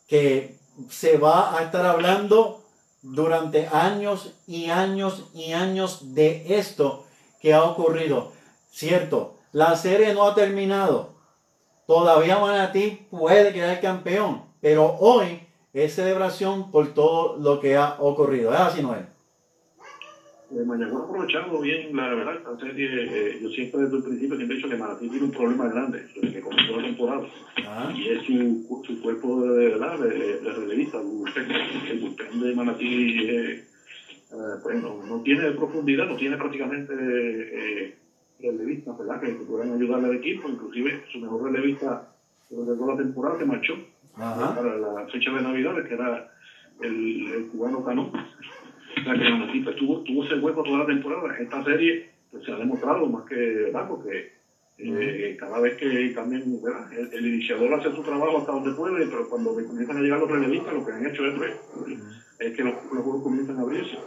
que se va a estar hablando durante años y años y años de esto que ha ocurrido. Cierto, la serie no ha terminado. Todavía Manatí puede quedar campeón, pero hoy es celebración por todo lo que ha ocurrido. ¿Es así, Noel? Eh, Mayagüez ha aprovechado bien, la verdad, esta serie, eh, yo siempre desde el principio siempre he dicho que Manatí tiene un problema grande desde que comenzó la temporada, Ah, y es su, su cuerpo de, verdad, de, de relevista, el bullpen, de Manatí eh, eh, pues no, no tiene profundidad, no tiene prácticamente eh, relevistas, ¿verdad? Que, puedan ayudarle al equipo, inclusive su mejor relevista durante toda la temporada se marchó Ajá. para la fecha de Navidades, que era el, el cubano Cano. Que tuvo, tuvo ese hueco toda la temporada. Esta serie pues, se ha demostrado más que, ¿verdad? Porque eh, cada vez que también, ¿verdad? El, el iniciador hace su trabajo hasta donde puede, pero cuando comienzan a llegar los relevistas, lo que han hecho es, pues, es que los, los juegos comienzan a abrirse.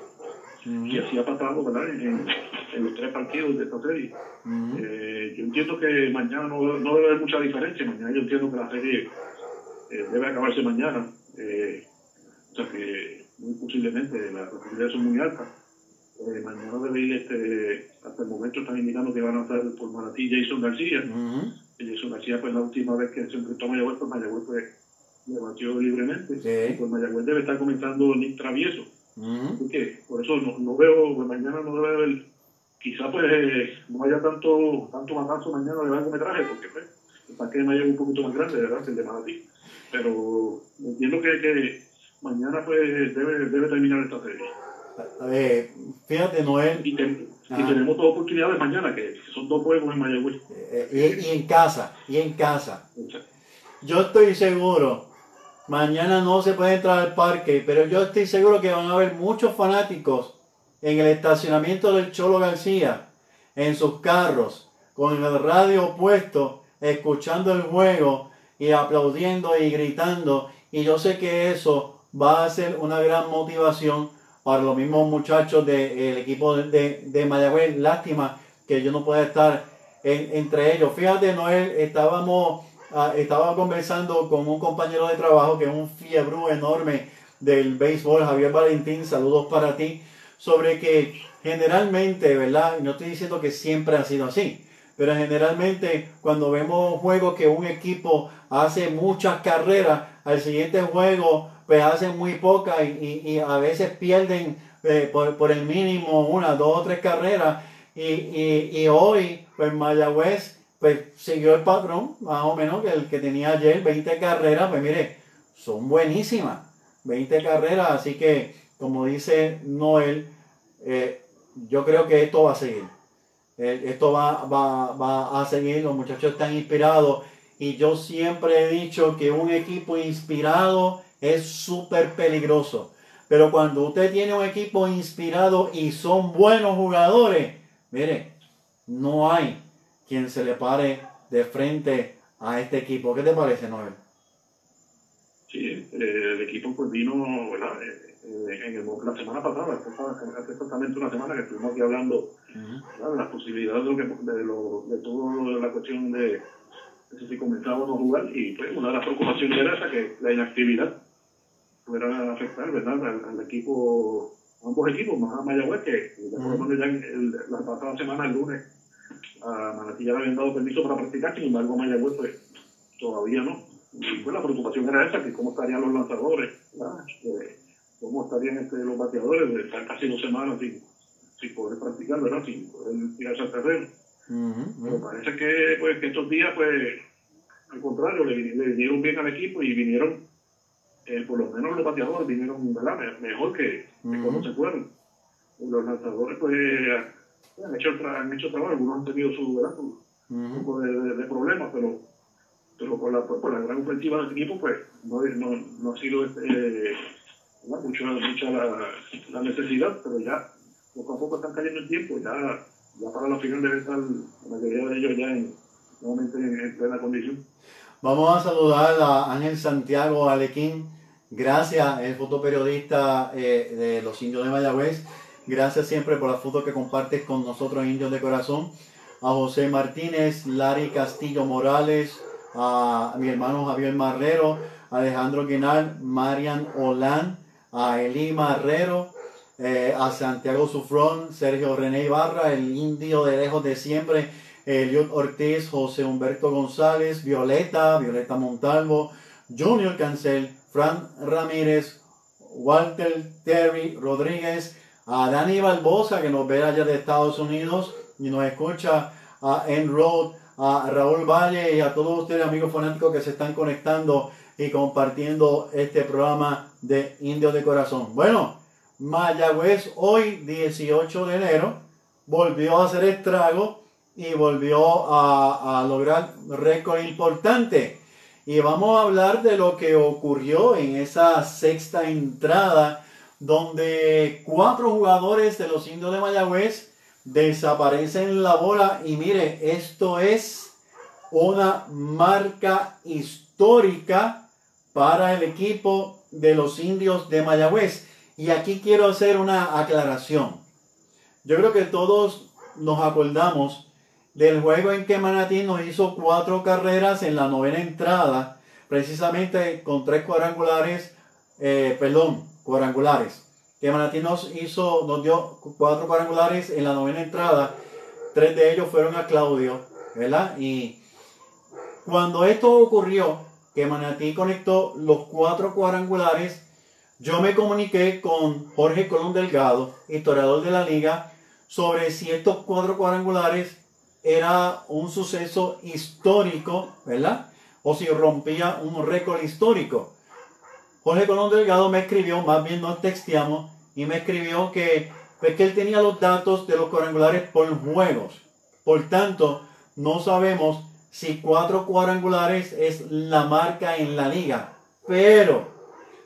Y así ha pasado, ¿verdad? En, en los tres partidos de esta serie. Eh, yo entiendo que mañana no, no debe haber mucha diferencia. Mañana yo entiendo que la serie eh, debe acabarse mañana. O sea que muy posiblemente las probabilidades son muy altas. Eh, mañana debe ir, este, hasta el momento están indicando que van a estar por Manatí Jason García. Ujú. Y Jason García, pues la última vez que se enfrentó a Mayagüez, pues Mayagüez pues, le batió libremente. Sí. Pues Mayagüez debe estar comenzando Nick Travieso. ¿Por qué? Por eso no, no veo, pues mañana no debe haber, quizá pues eh, no haya tanto, tanto matazo mañana de largometraje, porque pues, el parque de Maya es un poquito más grande, ¿verdad? Que el de Manatí. Pero entiendo que, que mañana pues debe, debe terminar esta serie. Eh, fíjate, Noel, Y, ten- y tenemos dos oportunidades mañana, que son dos juegos en Mayagüez. eh, y, y en casa, y en casa. Yo estoy seguro, mañana no se puede entrar al parque, pero yo estoy seguro que van a haber muchos fanáticos en el estacionamiento del Cholo García, en sus carros, con el radio puesto, escuchando el juego y aplaudiendo y gritando. Y yo sé que eso va a ser una gran motivación para los mismos muchachos del equipo de, de, Mayagüez. Lástima que yo no pueda estar en- entre ellos. Fíjate, Noel, estábamos, ah, estaba conversando con un compañero de trabajo que es un fiebre enorme del béisbol, Javier Valentín, saludos para ti, sobre que generalmente, ¿verdad? No estoy diciendo que siempre ha sido así, pero generalmente cuando vemos juegos que un equipo hace muchas carreras, al siguiente juego pues hacen muy pocas y, a veces pierden eh, por, el mínimo una, dos o tres carreras. Y, hoy, pues Mayagüez pues siguió el patrón, más o menos, que el que tenía ayer, 20 carreras, pues mire, son buenísimas, 20 carreras, así que como dice Noel, eh, yo creo que esto va a seguir. Eh, esto va a seguir, los muchachos están inspirados y yo siempre he dicho que un equipo inspirado es súper peligroso. Pero cuando usted tiene un equipo inspirado y son buenos jugadores, mire, no hay quien se le pare de frente a este equipo. ¿Qué te parece, Noel? Sí, eh, el equipo pues vino, ¿verdad? Eh, eh, en el- la semana pasada, hace- exactamente una semana que estuvimos aquí hablando de las posibilidades de, lo que, de, lo, de toda la cuestión de, de si comenzaba o no jugar y pues una de las preocupaciones era esa, que la inactividad pudiera afectar ¿verdad? Al, al equipo, a ambos equipos, más a Mayagüez, que ya por lo menos ya en el- la pasada semana, el lunes, a Manatí ya le habían dado permiso para practicar, sin embargo a Mayagüez pues todavía no. Y pues la preocupación era esa, que cómo estarían los lanzadores. Eh, cómo estarían este, los bateadores de estar casi dos semanas sin, sin poder practicar, ¿verdad? Sin poder tirarse al terreno. Pero parece que, pues, que estos días, pues, al contrario, le, le vinieron bien al equipo y vinieron, eh, por lo menos los bateadores vinieron, ¿verdad? Me- Mejor que, que cuando se fueron. Los lanzadores, pues, han hecho, han hecho trabajo, algunos han tenido su, ¿verdad? Su- un poco de, de- de problemas, pero, pero por, la, por la gran ofensiva del equipo, pues, no, no, no ha sido este, ¿verdad? mucho, mucha la, la necesidad, pero ya poco a poco están cayendo el tiempo, ya, ya para la final debe estar la mayoría de ellos ya en, nuevamente en, en plena condición. Vamos a saludar a Ángel Santiago Alequín. Gracias, el fotoperiodista eh, de los indios de Mayagüez. Gracias siempre por las fotos que compartes con nosotros, indios de corazón. A José Martínez, Larry Castillo Morales, a mi hermano Javier Marrero, Alejandro Guinal, Marian Olán, a Eli Marrero, eh, a Santiago Sufrón, Sergio René Ibarra, el indio de lejos de siempre, Eliot Ortiz, José Humberto González, Violeta, Violeta Montalvo, Junior Cancel, Fran Ramírez, Walter Terry Rodríguez, a Dani Barbosa, que nos ve allá de Estados Unidos y nos escucha, a Enroad, a Raúl Valle y a todos ustedes amigos fanáticos que se están conectando y compartiendo este programa de Indios de Corazón. Bueno, Mayagüez hoy, 18 de enero, volvió a hacer estrago y volvió a, a lograr récord importante. Y vamos a hablar de lo que ocurrió en esa sexta entrada, donde cuatro jugadores de los indios de Mayagüez desaparecen la bola. Y mire, esto es una marca histórica para el equipo de los indios de Mayagüez. Y aquí quiero hacer una aclaración. Yo creo que todos nos acordamos del juego en que Manatí nos hizo cuatro carreras en la novena entrada, precisamente con tres cuadrangulares, eh, perdón, cuadrangulares. Que Manatí nos hizo, nos dio cuatro cuadrangulares en la novena entrada, tres de ellos fueron a Claudio, ¿verdad? Y cuando esto ocurrió, que Manatí conectó los cuatro cuadrangulares, yo me comuniqué con Jorge Colón Delgado, historiador de la liga, sobre si estos cuatro cuadrangulares era un suceso histórico, ¿verdad? O si rompía un récord histórico. Jorge Colón Delgado me escribió, más bien nos texteamos, y me escribió que, pues, que él tenía los datos de los cuadrangulares por juegos. Por tanto, no sabemos si cuatro cuadrangulares es la marca en la liga. Pero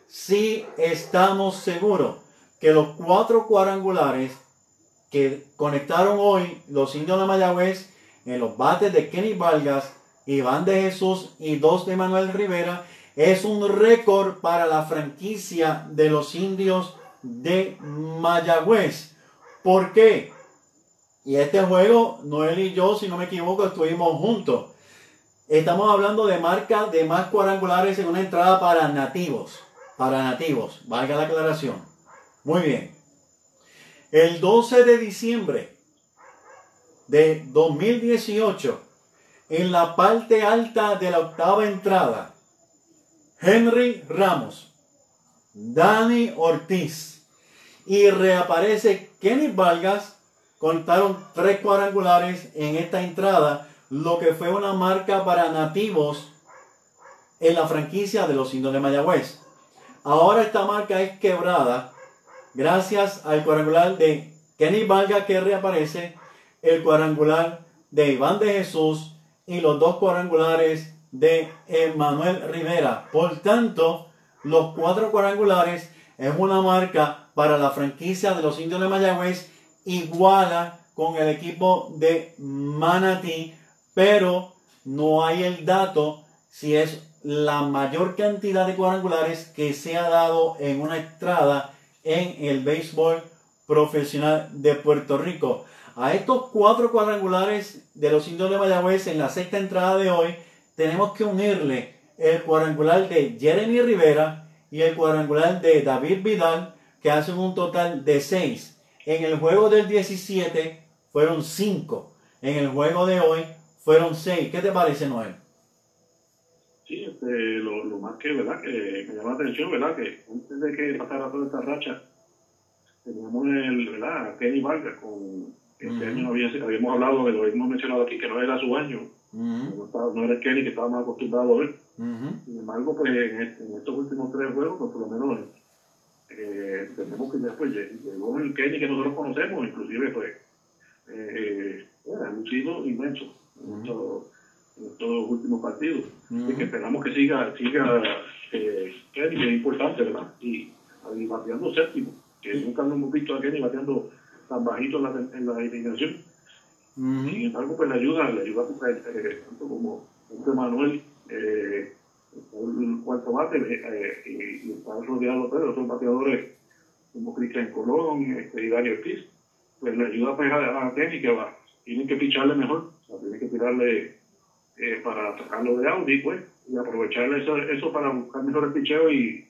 sí estamos seguros que los cuatro cuadrangulares que conectaron hoy los indios de Mayagüez en los bates de Kenny Vargas, Iván de Jesús y dos de Manuel Rivera es un récord para la franquicia de los indios de Mayagüez. ¿Por qué? Y este juego, Noel y yo, si no me equivoco, estuvimos juntos. Estamos hablando de marca de más cuadrangulares en una entrada para nativos. Para nativos, valga la aclaración. Muy bien. El 12 de diciembre de 2018, en la parte alta de la octava entrada, Henry Ramos, Dani Ortiz y reaparece Kenny Vargas, contaron tres cuadrangulares en esta entrada, lo que fue una marca para nativos en la franquicia de los indios de Mayagüez. Ahora esta marca es quebrada gracias al cuadrangular de Kenny Valga que reaparece, el cuadrangular de Iván de Jesús y los dos cuadrangulares de Emanuel Rivera. Por tanto, los cuatro cuadrangulares es una marca para la franquicia de los indios de Mayagüez, iguala con el equipo de Manatí, pero no hay el dato si es la mayor cantidad de cuadrangulares que se ha dado en una entrada en el béisbol profesional de Puerto Rico. A estos cuatro cuadrangulares de los indios de Mayagüez en la sexta entrada de hoy, tenemos que unirle el cuadrangular de Jeremy Rivera y el cuadrangular de David Vidal, que hacen un total de seis. En el juego del 17 fueron cinco. En el juego de hoy fueron seis. ¿Qué te parece, Noel? Este, lo, lo, más que, ¿verdad? Que me llama la atención, ¿verdad? Que antes de que pasara toda esta racha, teníamos el, ¿verdad? Kenny Vargas con este uh -huh. año había, habíamos hablado, lo habíamos mencionado aquí, que no era su año. Uh -huh. no, estaba, no, era el Kenny que estábamos acostumbrados a ver. Uh -huh. Sin embargo, pues en, este, en, estos últimos tres juegos, pues por lo menos eh, tenemos que ya pues llegó el Kenny que nosotros conocemos, inclusive pues eh, ha lucido inmenso. Mucho, en estos últimos partidos. Uh -huh. Y que esperamos que siga, siga eh, Kenny, que es importante, ¿verdad? Y, y bateando séptimo, que uh -huh. nunca lo hemos visto a Kenny bateando tan bajito en la, en la eliminación. Uh -huh. Sin embargo, pues le ayuda, le ayuda a eh, tanto como este Manuel eh, el cuarto bate eh, y, y está rodeado de otros bateadores como Cristian Colón este, y Dario Ortiz, pues le ayuda pues, a, a la técnica, va. tienen que picharle mejor, o sea, tienen que tirarle eh, para sacarlo de Audi, pues, y aprovechar eso, eso para buscar mejores picheos y,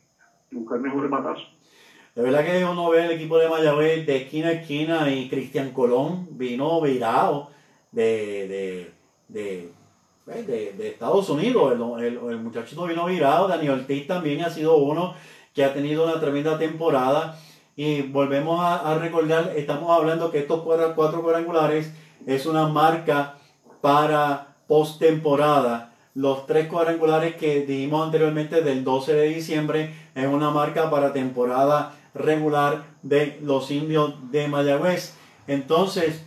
buscar mejores batazos. De verdad que uno ve el equipo de Mayagüez de esquina a esquina y Cristian Colón vino virado de, de, de, pues, de- Estados Unidos. El, el, muchachito vino virado. Daniel Ortiz también ha sido uno que ha tenido una tremenda temporada. Y volvemos a, a recordar, estamos hablando que estos cuatro, cuatro cuadrangulares es una marca para postemporada. Los tres cuadrangulares que dijimos anteriormente del 12 de diciembre es una marca para temporada regular de los indios de Mayagüez. Entonces,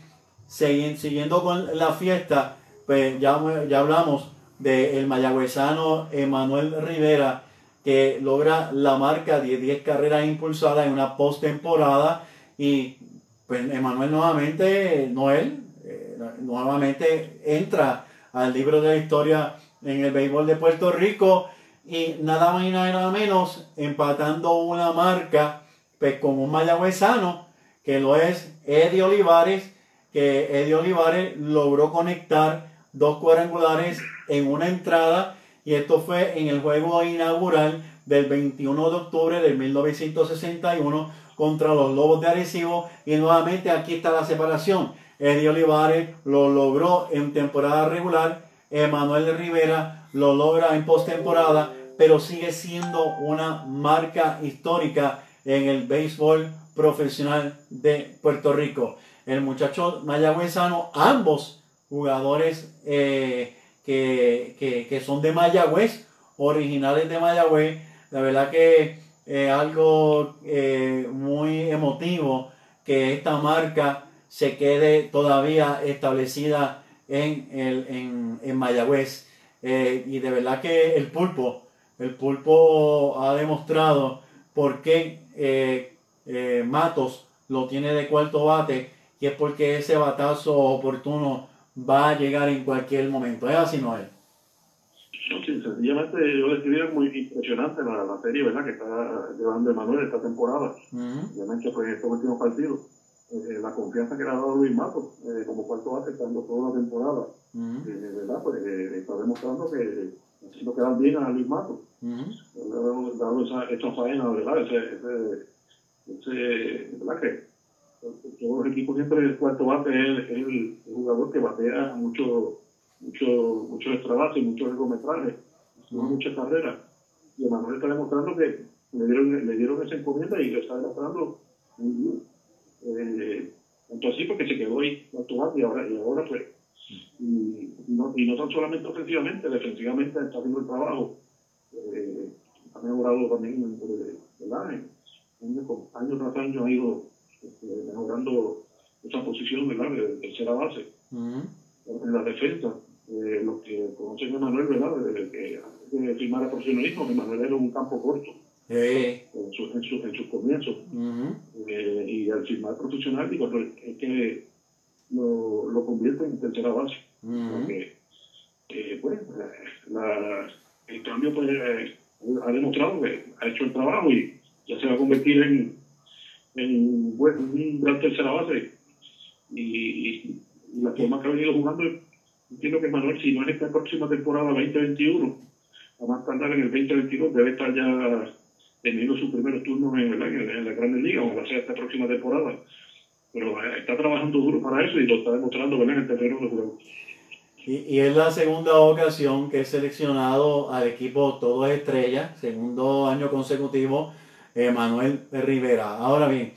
siguiendo con la fiesta, pues ya, ya hablamos del mayagüezano Emanuel Rivera, que logra la marca de 10 carreras impulsadas en una postemporada. Y pues Emanuel nuevamente, Noel, eh, nuevamente entra al libro de la historia en el béisbol de Puerto Rico y nada más y nada menos empatando una marca pues, con un mayagüezano que lo es Eddie Olivares, que Eddie Olivares logró conectar dos cuadrangulares en una entrada y esto fue en el juego inaugural del 21 de octubre de 1961 contra los Lobos de Arecibo y nuevamente aquí está la separación. Eddie Olivares lo logró en temporada regular, Emanuel Rivera lo logra en postemporada, pero sigue siendo una marca histórica en el béisbol profesional de Puerto Rico. El muchacho mayagüezano, ambos jugadores eh, que, que- son de Mayagüez, originales de Mayagüez, la verdad que es algo eh, muy emotivo que esta marca se quede todavía establecida en, el, en, en Mayagüez. Eh, y de verdad que el pulpo, el pulpo ha demostrado por qué eh, eh, Matos lo tiene de cuarto bate y es porque ese batazo oportuno va a llegar en cualquier momento. ¿Es así, Noel? No, sí, sencillamente yo describía muy impresionante la, la serie ¿verdad? que está llevando Emanuel esta temporada. Obviamente, pues estos últimos partidos, eh, la confianza que le ha dado Luis Matos eh, como cuarto bate estando toda la temporada, eh, ¿verdad? Pues está demostrando que haciendo quedar bien a Luis Matos. Le ha dado, dado esa, faena, ¿verdad? Ese, ese, ese, ¿verdad? Que todos los equipos siempre el cuarto bate es, el, el jugador que batea mucho, mucho, mucho extra base, mucho largometraje, muchas carreras. Y Emanuel está demostrando que le dieron, le dieron esa encomienda y lo está demostrando muy bien. Eh, tanto así porque se quedó ahí bate y ahora, y ahora pues, y, y no, y no tan solamente ofensivamente, defensivamente está haciendo el trabajo. Eh, ha mejorado también, eh, ¿verdad? Año, año tras año ha ido este, mejorando esa posición, ¿verdad? De tercera base en la defensa. Eh, los que conocen a Manuel, ¿verdad? Desde que antes de firmar el profesionalismo, que Manuel era un campo corto En, su- en, su- en sus comienzos. Eh, y al firmar profesional, digo, es que lo, lo convierte en tercera base. Porque, eh, pues, la- el cambio pues, eh, ha demostrado que ha hecho el trabajo y ya se va a convertir en, en buen- un gran tercera base. Y, y- y la forma que ha venido jugando, entiendo que Manuel, si no es esta próxima temporada 2021, a más tardar en el 2022, debe estar ya teniendo sus primeros turnos en, en, en la Grandes Ligas, o sea esta próxima temporada. Pero eh, está trabajando duro para eso y lo está demostrando ¿verdad? en el terreno de juego. Y, y es la segunda ocasión que es seleccionado al equipo Todo es Estrella, segundo año consecutivo, Manuel Rivera. Ahora bien,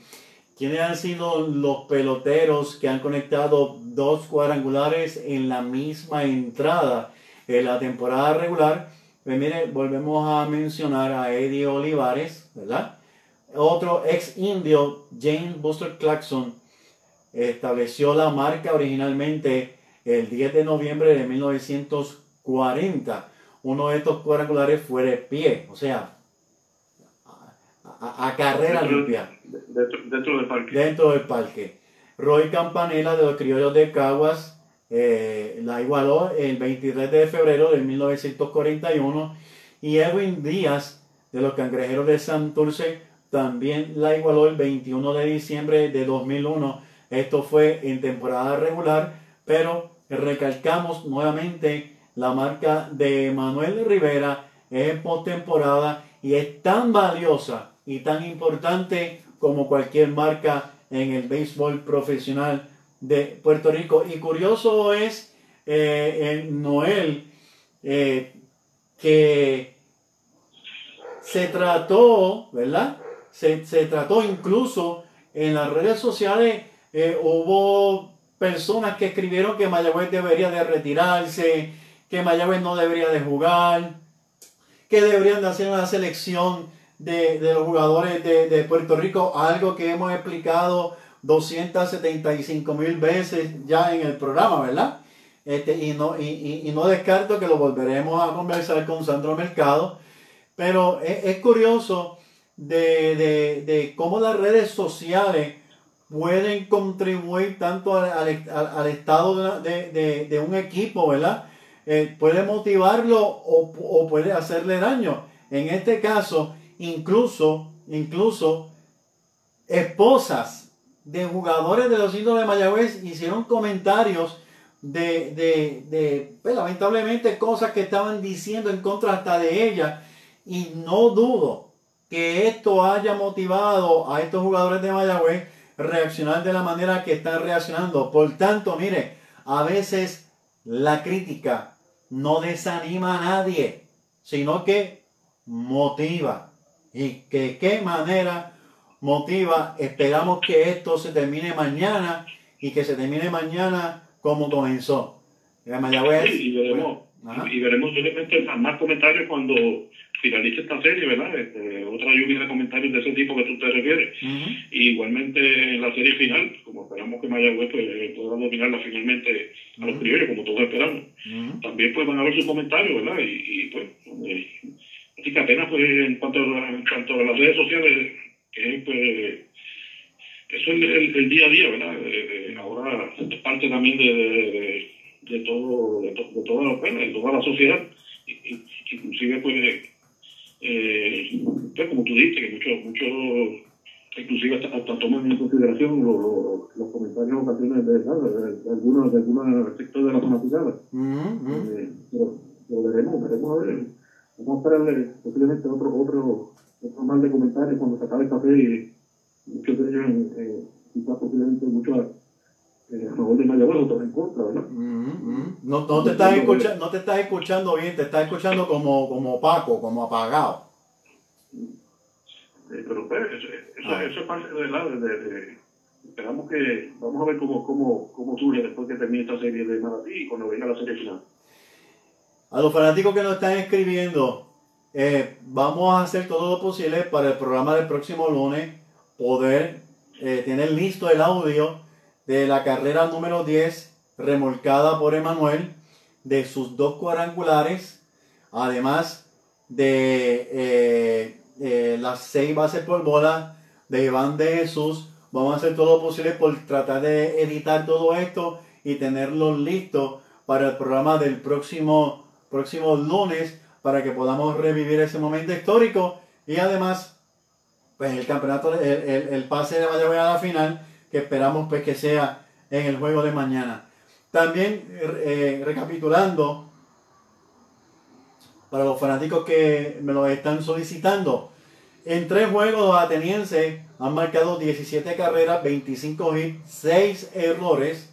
¿quiénes han sido los peloteros que han conectado dos cuadrangulares en la misma entrada en la temporada regular? Pues mire, volvemos a mencionar a Eddie Olivares, ¿verdad? Otro ex indio, James Buster Claxon, estableció la marca originalmente el 10 de noviembre de 1940. Uno de estos cuadrangulares fue de pie, o sea, a, a- a carrera Dentro- limpia, Dentro, dentro del parque. dentro del parque. Roy Campanella de los Criollos de Caguas eh, la igualó el 23 de febrero de 1941 y Edwin Díaz de los Cangrejeros de Santurce también la igualó el 21 de diciembre de 2001. Esto fue en temporada regular, pero recalcamos nuevamente la marca de Manuel Rivera es postemporada y es tan valiosa y tan importante como cualquier marca en el béisbol profesional de Puerto Rico. Y curioso es eh, Noel eh, que se trató, ¿verdad? Se, trató incluso en las redes sociales, eh, hubo personas que escribieron que Mayagüez debería de retirarse, que Mayagüez no debería de jugar, que deberían de hacer una selección de, los jugadores de, de Puerto Rico, algo que hemos explicado 275 mil veces ya en el programa, ¿verdad? Este, y, no, y, no descarto que lo volveremos a conversar con Sandro Mercado, pero es, curioso de, cómo las redes sociales pueden contribuir tanto al, estado de, un equipo, ¿verdad? Eh, puede motivarlo o, o, puede hacerle daño. En este caso, incluso, incluso esposas de jugadores de los indios de Mayagüez hicieron comentarios de, de, pues, lamentablemente cosas que estaban diciendo en contra hasta de ella y no dudo que esto haya motivado a estos jugadores de Mayagüez reaccionar de la manera que están reaccionando. Por tanto, mire, a veces la crítica no desanima a nadie, sino que motiva. Y que qué manera motiva. Esperamos que esto se termine mañana y que se termine mañana como comenzó. y veremos, y veremos más comentarios cuando finalice esta serie, ¿verdad? Este, otra lluvia de comentarios de ese tipo que tú te refieres. igualmente en la serie final, como esperamos que Mayagüez pues, pueda dominarla finalmente a los criollos, como todos esperamos, también pues van a ver sus comentarios, ¿verdad? Y, pues, eh, así que apenas pues en cuanto, en cuanto a las redes sociales, que pues, eso es el, día a día, ¿verdad? ahora es parte también de, de, todo, de, toda, de toda la sociedad, inclusive pues, eh, pues como tú dices, que muchos, muchos inclusive hasta, toman en consideración los comentarios ocasiones de, de, algunos de algunos sectores de la fanaticada. Eh, pero, pero, veremos, veremos a ver, vamos a esperarle posiblemente otro, otro es mal de comentarios cuando se acabe esta serie. Muchos de ellos, eh, quizás posiblemente muchos eh, a favor de Mayagüez, otros en contra, ¿verdad? No, no, te estás escuchando, no te estás escuchando bien, te estás escuchando como, como opaco, como apagado. Eh, pero pues, eso, ah. eso, es parte de la... De, de, esperamos que... Vamos a ver cómo, cómo, cómo surge después que termine esta serie de Maratí y cuando venga la serie final. A los fanáticos que nos están escribiendo, eh, vamos a hacer todo lo posible para el programa del próximo lunes poder eh, tener listo el audio de la carrera número 10 remolcada por Emanuel, de sus dos cuadrangulares, además de eh, las seis bases por bola de Iván de Jesús. Vamos a hacer todo lo posible por tratar de editar todo esto y tenerlo listo para el programa del próximo, próximo lunes para que podamos revivir ese momento histórico y además pues el campeonato, el, pase de Mayagüez a la final que esperamos pues que sea en el juego de mañana. También eh, recapitulando para los fanáticos que me lo están solicitando, en tres juegos los atenienses han marcado 17 carreras, 25 hits, 6 errores.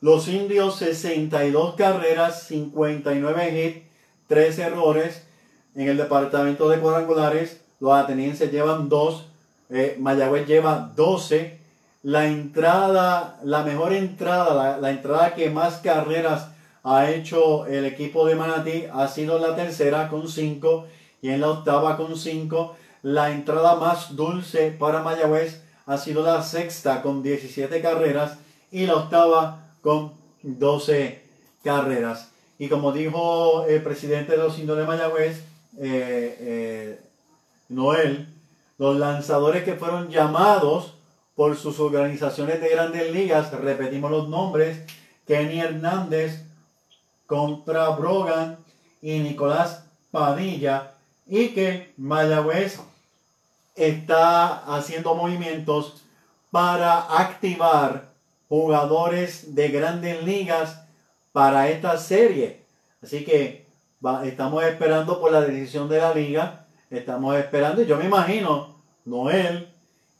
Los indios 62 carreras, 59 hits, tres errores en el departamento de cuadrangulares. Los atenienses llevan dos, eh, Mayagüez lleva 12. La entrada, la mejor entrada, la, entrada que más carreras ha hecho el equipo de Manatí ha sido la tercera con 5 y en la octava con 5. La entrada más dulce para Mayagüez ha sido la sexta con 17 carreras y la octava con 12 carreras. Y como dijo el presidente de los indios de Mayagüez, eh, eh, Noel, los lanzadores que fueron llamados por sus organizaciones de grandes ligas, repetimos los nombres, Kenny Hernández contra Brogan y Nicolás Padilla y que Mayagüez está haciendo movimientos para activar jugadores de grandes ligas para esta serie. Así que estamos esperando por la decisión de la liga. Estamos esperando, yo me imagino, Noel,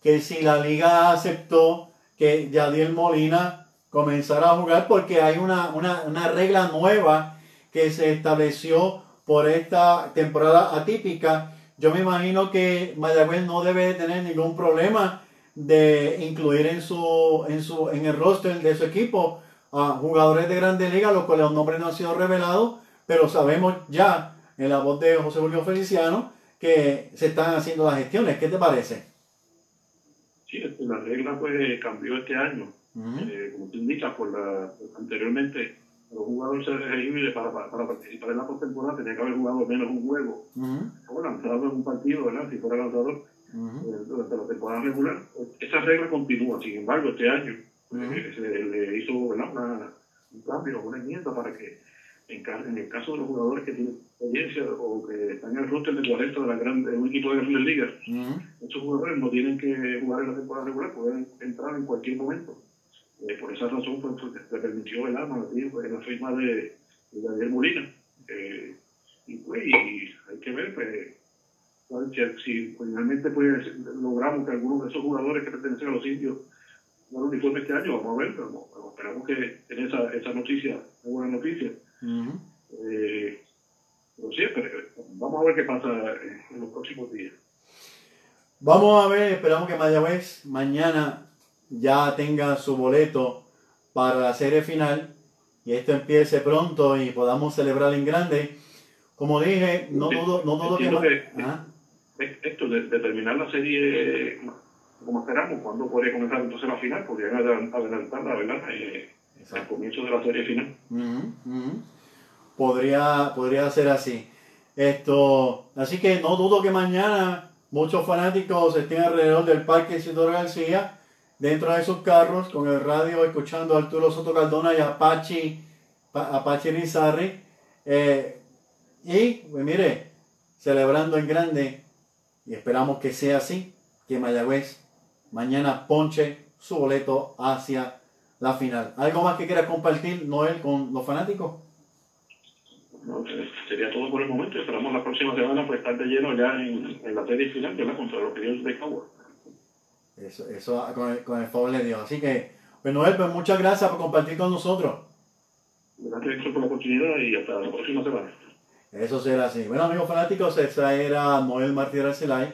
que si la liga aceptó que Yadiel Molina comenzara a jugar, porque hay una, una, regla nueva que se estableció por esta temporada atípica. Yo me imagino que Mayagüez no debe tener ningún problema de incluir en su, en su, en el roster de su equipo a jugadores de grandes ligas, los cuales los nombres no han sido revelados, pero sabemos ya en la voz de José Julio Feliciano que se están haciendo las gestiones. ¿Qué te parece? Sí, la regla pues cambió este año. Eh, como tú indicas, por la, anteriormente los jugadores elegibles para, para, participar en la postemporada tenía que haber jugado menos un juego o lanzado en un partido, ¿verdad? Si fuera lanzador eh, durante la temporada regular. Esa regla continúa, sin embargo, este año se le hizo. Una, un cambio, una enmienda para que en, el caso de los jugadores que tienen experiencia o que están en el roster de 40 de, la gran, un equipo de grandes ligas, estos jugadores no tienen que jugar en la temporada regular, pueden entrar en cualquier momento. Eh, por esa razón pues, pues, se permitió el arma pues, en la firma de, de Daniel Molina. Eh, y pues hay que ver pues, si, finalmente pues, logramos que algunos de esos jugadores que pertenecen a los indios no uniforme este año, vamos a ver, pero, esperamos que en esa, esa noticia, una buena noticia. Eh, pero sí, vamos a ver qué pasa en los próximos días. Vamos a ver, esperamos que Mayagüez mañana ya tenga su boleto para la serie final y esto empiece pronto y podamos celebrar en grande. Como dije, no dudo, no dudo que, Esto de, terminar la serie como esperamos, cuando podría comenzar entonces la final? Podrían adelantarla, ¿verdad? Eh, al comienzo de la serie final. Podría, podría ser así. Esto, así que no dudo que mañana muchos fanáticos estén alrededor del Parque Isidoro García dentro de sus carros con el radio escuchando a Arturo Soto Cardona y Apache, Apache Rizarri. Eh, y, pues mire, celebrando en grande, y esperamos que sea así, que Mayagüez mañana ponche su boleto hacia la final. ¿Algo más que quieras compartir, Noel, con los fanáticos? No, eh, sería todo por el momento. Esperamos la próxima semana pues estar de lleno ya en, en la serie final, la contra los Ríos de Cowboys. Eso, eso con el, con el favor de Dios. Así que, pues Noel, pues muchas gracias por compartir con nosotros. Gracias por la oportunidad y hasta la próxima semana. Eso será así. Bueno, amigos fanáticos, esa era Noel Martínez Arcelay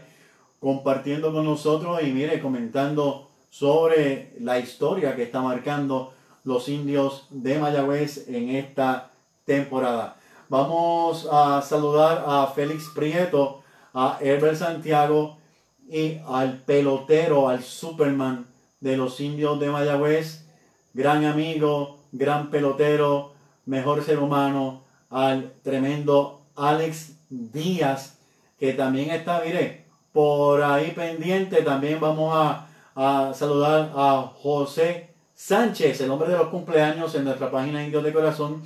compartiendo con nosotros y mire, comentando sobre la historia que está marcando los indios de Mayagüez en esta temporada. Vamos a saludar a Félix Prieto, a Herbert Santiago, y al pelotero, al Superman de los indios de Mayagüez, gran amigo, gran pelotero, mejor ser humano, al tremendo Alex Díaz, que también está, mire, por ahí pendiente. También vamos a, a saludar a José Sánchez, el nombre de los cumpleaños en nuestra página Indios de Corazón,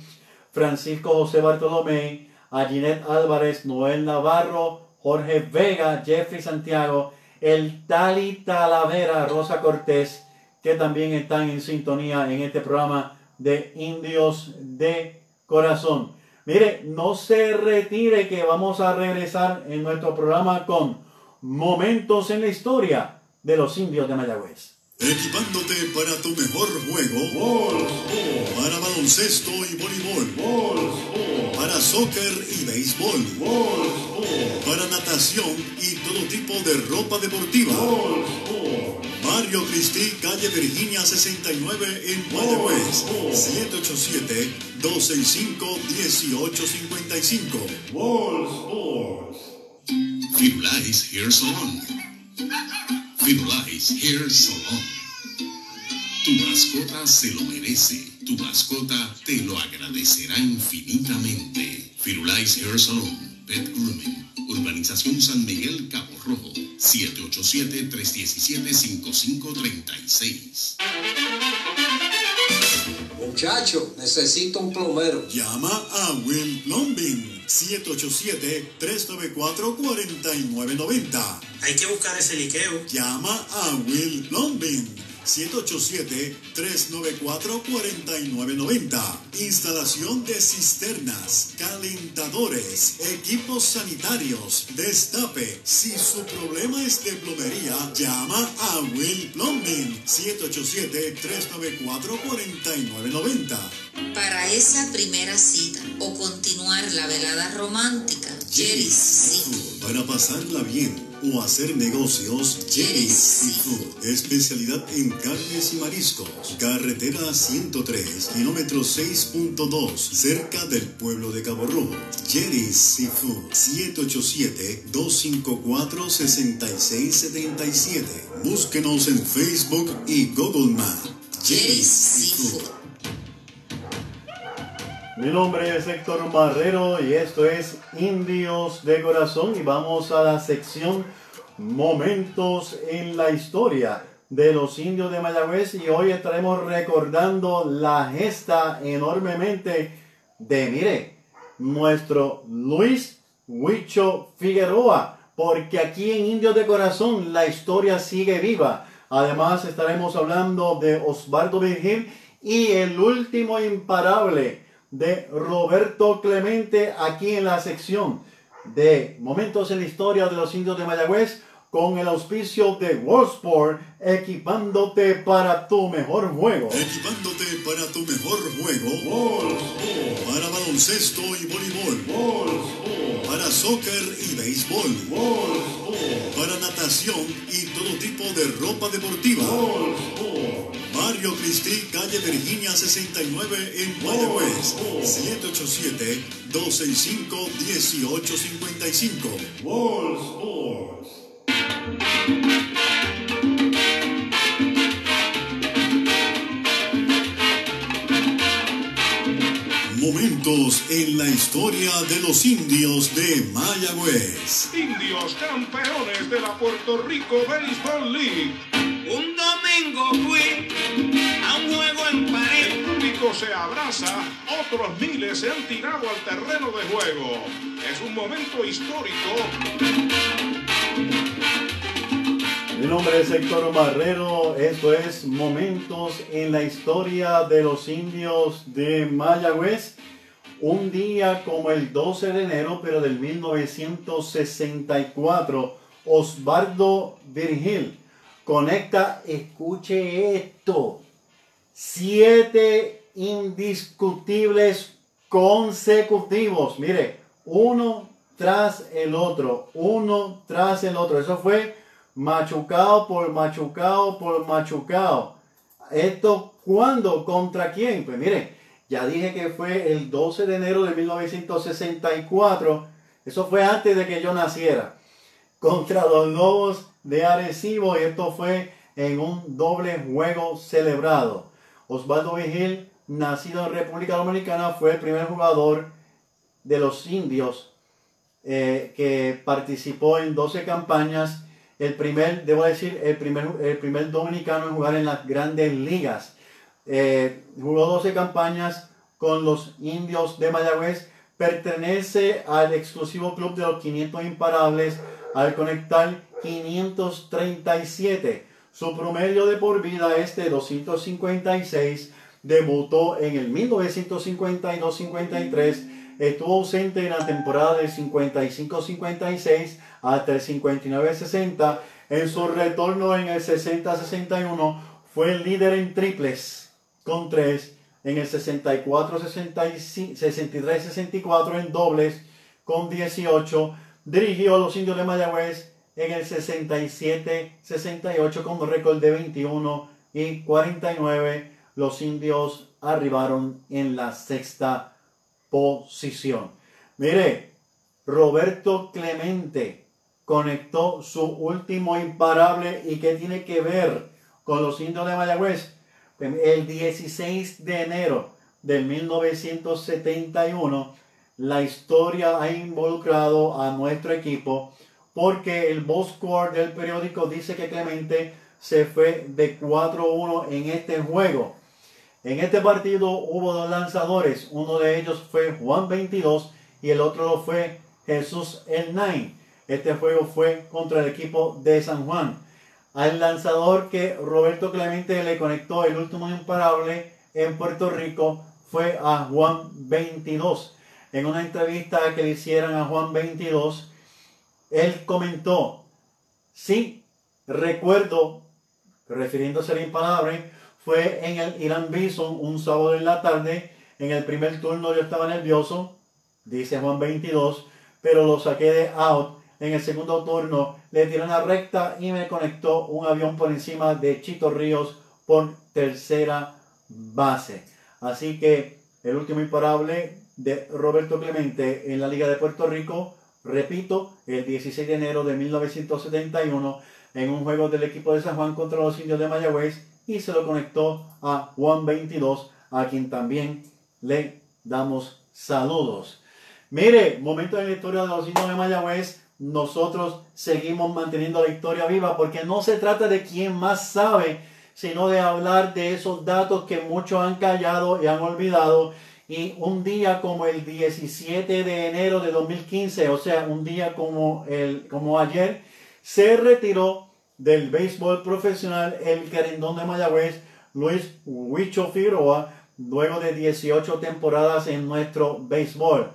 Francisco José Bartolomé, a Ginette Álvarez, Noel Navarro, Jorge Vega, Jeffrey Santiago, el Tali Talavera, Rosa Cortés, que también están en sintonía en este programa de Indios de Corazón. Mire, no se retire que vamos a regresar en nuestro programa con momentos en la historia de los indios de Mayagüez. Equipándote para tu mejor juego. Para baloncesto y voleibol. Para soccer y béisbol. Para natación y todo tipo de ropa deportiva. Mario Cristi, calle Virginia 69 en Mayagüez. 787-265-1855. Firulais Hair Salon. Firulais Hair Salon. Tu mascota se lo merece. Tu mascota te lo agradecerá infinitamente. Firulais Hair Salon. Pet Grooming. Urbanización San Miguel Cabo Rojo. 787-317-5536 Muchacho, necesito un plomero. Llama a Will Plumbing 787-394-4990. Hay que buscar ese liqueo. Llama a Will Plumbing 787-394-4990. Instalación de cisternas, calentadores, equipos sanitarios, destape. Si su problema es de plomería, llama a Will Plumbing 787-394-4990. Para esa primera cita o continuar la velada romántica, Jerry's Seafood. Para pasarla bien o hacer negocios, Jerry's Seafood. Especialidad en carnes y mariscos. Carretera 103, kilómetro 6.2, cerca del pueblo de Cabo Rojo. Jerry's Seafood. 787-254-6677. Búsquenos en Facebook y Google Maps. Jerry's Seafood. Mi nombre es Héctor Marrero y esto es Indios de Corazón y vamos a la sección Momentos en la historia de los indios de Mayagüez y hoy estaremos recordando la gesta enormemente de, mire, nuestro Luis Huicho Figueroa, porque aquí en Indios de Corazón la historia sigue viva. Además estaremos hablando de Osvaldo Virgil y el último imparable de Roberto Clemente aquí en la sección de Momentos en la Historia de los Indios de Mayagüez con el auspicio de Worldsport, equipándote para tu mejor juego. Equipándote para tu mejor juego. Para baloncesto y voleibol. Para soccer y béisbol. Para natación y todo tipo de ropa deportiva. Mario Cristi, calle Virginia 69 en Mayagüez. 787-265-1855. Wall Sports. Momentos en la historia de los indios de Mayagüez. Indios campeones de la Puerto Rico Baseball League. Un domingo fui a un juego en París. El público se abraza, otros miles se han tirado al terreno de juego. Es un momento histórico. Mi nombre es Héctor Marrero, esto es Momentos en la historia de los indios de Mayagüez. Un día como el 12 de enero, pero del 1964, Osvaldo Virgil conecta, escuche esto, siete indiscutibles consecutivos. Mire, uno tras el otro, uno tras el otro. Eso fue machucado por machucado por machucado. ¿Esto cuándo? ¿Contra quién? Pues mire, ya dije que fue el 12 de enero de 1964. Eso fue antes de que yo naciera. Contra los Lobos de Arecibo. Y esto fue en un doble juego celebrado. Osvaldo Vigil, nacido en República Dominicana, fue el primer jugador de los indios eh, que participó en 12 campañas el primer, debo decir, el primer, el primer dominicano en jugar en las grandes ligas. Eh, jugó 12 campañas con los indios de Mayagüez. Pertenece al exclusivo club de los 500 imparables al conectar 537. Su promedio de por vida es de 256. Debutó en el 1952-53. Estuvo ausente en la temporada del 55-56 hasta el 59-60. En su retorno en el 60-61 fue el líder en triples con 3. En el 64-63-64 en dobles con 18. Dirigió a los indios de Mayagüez en el 67-68 con récord de 21 y 49. Los indios arribaron en la sexta posición. Mire, Roberto Clemente conectó su último imparable y qué tiene que ver con los indios de Mayagüez. El 16 de enero de 1971, la historia ha involucrado a nuestro equipo porque el boss score del periódico dice que Clemente se fue de 4-1 en este juego. En este partido hubo dos lanzadores, uno de ellos fue Juan 22 y el otro fue Jesús el Nine. Este juego fue contra el equipo de San Juan. Al lanzador que Roberto Clemente le conectó el último imparable en Puerto Rico fue a Juan 22. En una entrevista que le hicieron a Juan 22, él comentó, sí, recuerdo, refiriéndose al imparable, fue en el Irán Bison un sábado en la tarde. En el primer turno yo estaba nervioso, dice Juan 22, pero lo saqué de out. En el segundo turno le tiré una recta y me conectó un avión por encima de Chito Ríos por tercera base. Así que el último imparable de Roberto Clemente en la Liga de Puerto Rico, repito, el 16 de enero de 1971 en un juego del equipo de San Juan contra los indios de Mayagüez y se lo conectó a Juan 22, a quien también le damos saludos. Mire, momento de la historia de los indios de Mayagüez, nosotros seguimos manteniendo la historia viva porque no se trata de quien más sabe, sino de hablar de esos datos que muchos han callado y han olvidado. Y un día como el 17 de enero de 2015, o sea, un día como, el, como ayer, se retiró del béisbol profesional el querendón de Mayagüez, Luis Huicho Figueroa, luego de 18 temporadas en nuestro béisbol.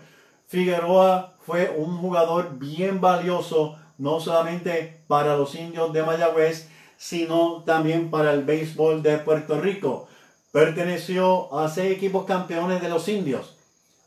Figueroa fue un jugador bien valioso, no solamente para los indios de Mayagüez, sino también para el béisbol de Puerto Rico. Perteneció a seis equipos campeones de los indios.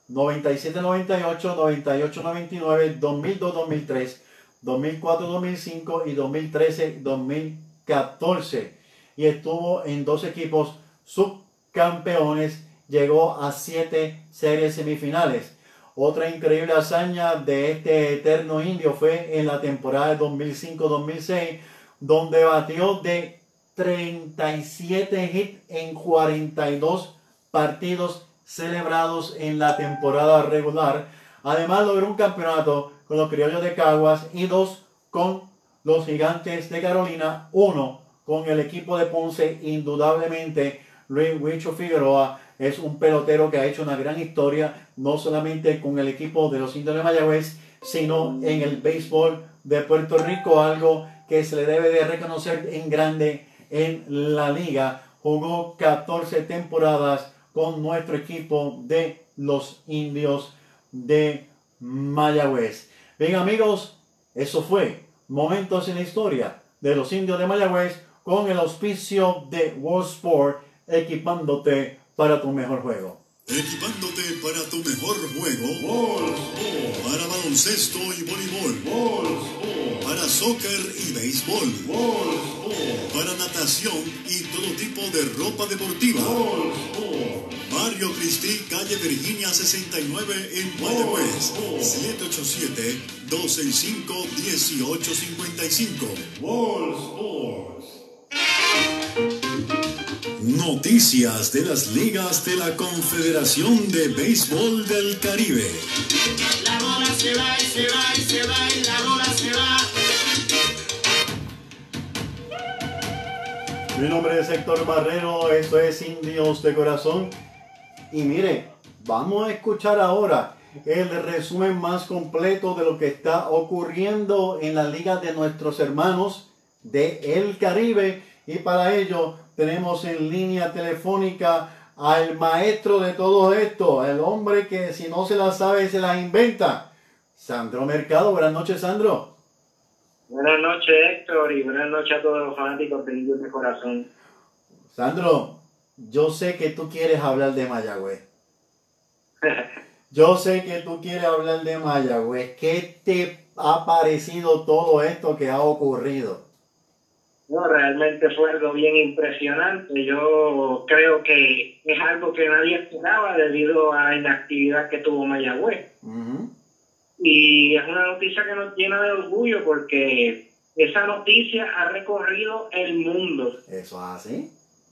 97-98, 98-99, 2002-2003, 2004-2005 y 2013-2014. Y estuvo en dos equipos subcampeones. Llegó a siete series semifinales. Otra increíble hazaña de este eterno indio fue en la temporada de 2005-2006 donde batió de 37 hits en 42 partidos celebrados en la temporada regular. Además logró un campeonato con los criollos de Caguas y dos con los gigantes de Carolina, uno con el equipo de Ponce, indudablemente Luis Huicho Figueroa es un pelotero que ha hecho una gran historia, no solamente con el equipo de los indios de Mayagüez, sino en el béisbol de Puerto Rico, algo que se le debe de reconocer en grande en la liga. Jugó 14 temporadas con nuestro equipo de los indios de Mayagüez. Bien amigos, eso fue Momentos en la Historia de los indios de Mayagüez con el auspicio de World Sport equipándote para tu mejor juego. Equipándote para tu mejor juego. Para baloncesto y voleibol. Para soccer y béisbol. Para natación y todo tipo de ropa deportiva. Mario Cristi, calle Virginia 69 en Mayagüez. 787-265-1855. Noticias de las ligas de la Confederación de Béisbol del Caribe. La bola se va y se va y se va y la bola se va. Mi nombre es Héctor Barrero, esto es Indios de Corazón. Y mire, vamos a escuchar ahora el resumen más completo de lo que está ocurriendo en la liga de nuestros hermanos de El Caribe. Y para ello tenemos en línea telefónica al maestro de todo esto, el hombre que si no se la sabe se las inventa. Sandro Mercado, buenas noches Sandro. Buenas noches Héctor y buenas noches a todos los fanáticos de Indios de Corazón. Sandro, yo sé que tú quieres hablar de Mayagüez. Yo sé que tú quieres hablar de Mayagüez. ¿Qué te ha parecido todo esto que ha ocurrido? No, realmente fue algo bien impresionante. Yo creo que es algo que nadie esperaba debido a la inactividad que tuvo Mayagüez. Y es una noticia que nos llena de orgullo porque esa noticia ha recorrido el mundo. Eso es así.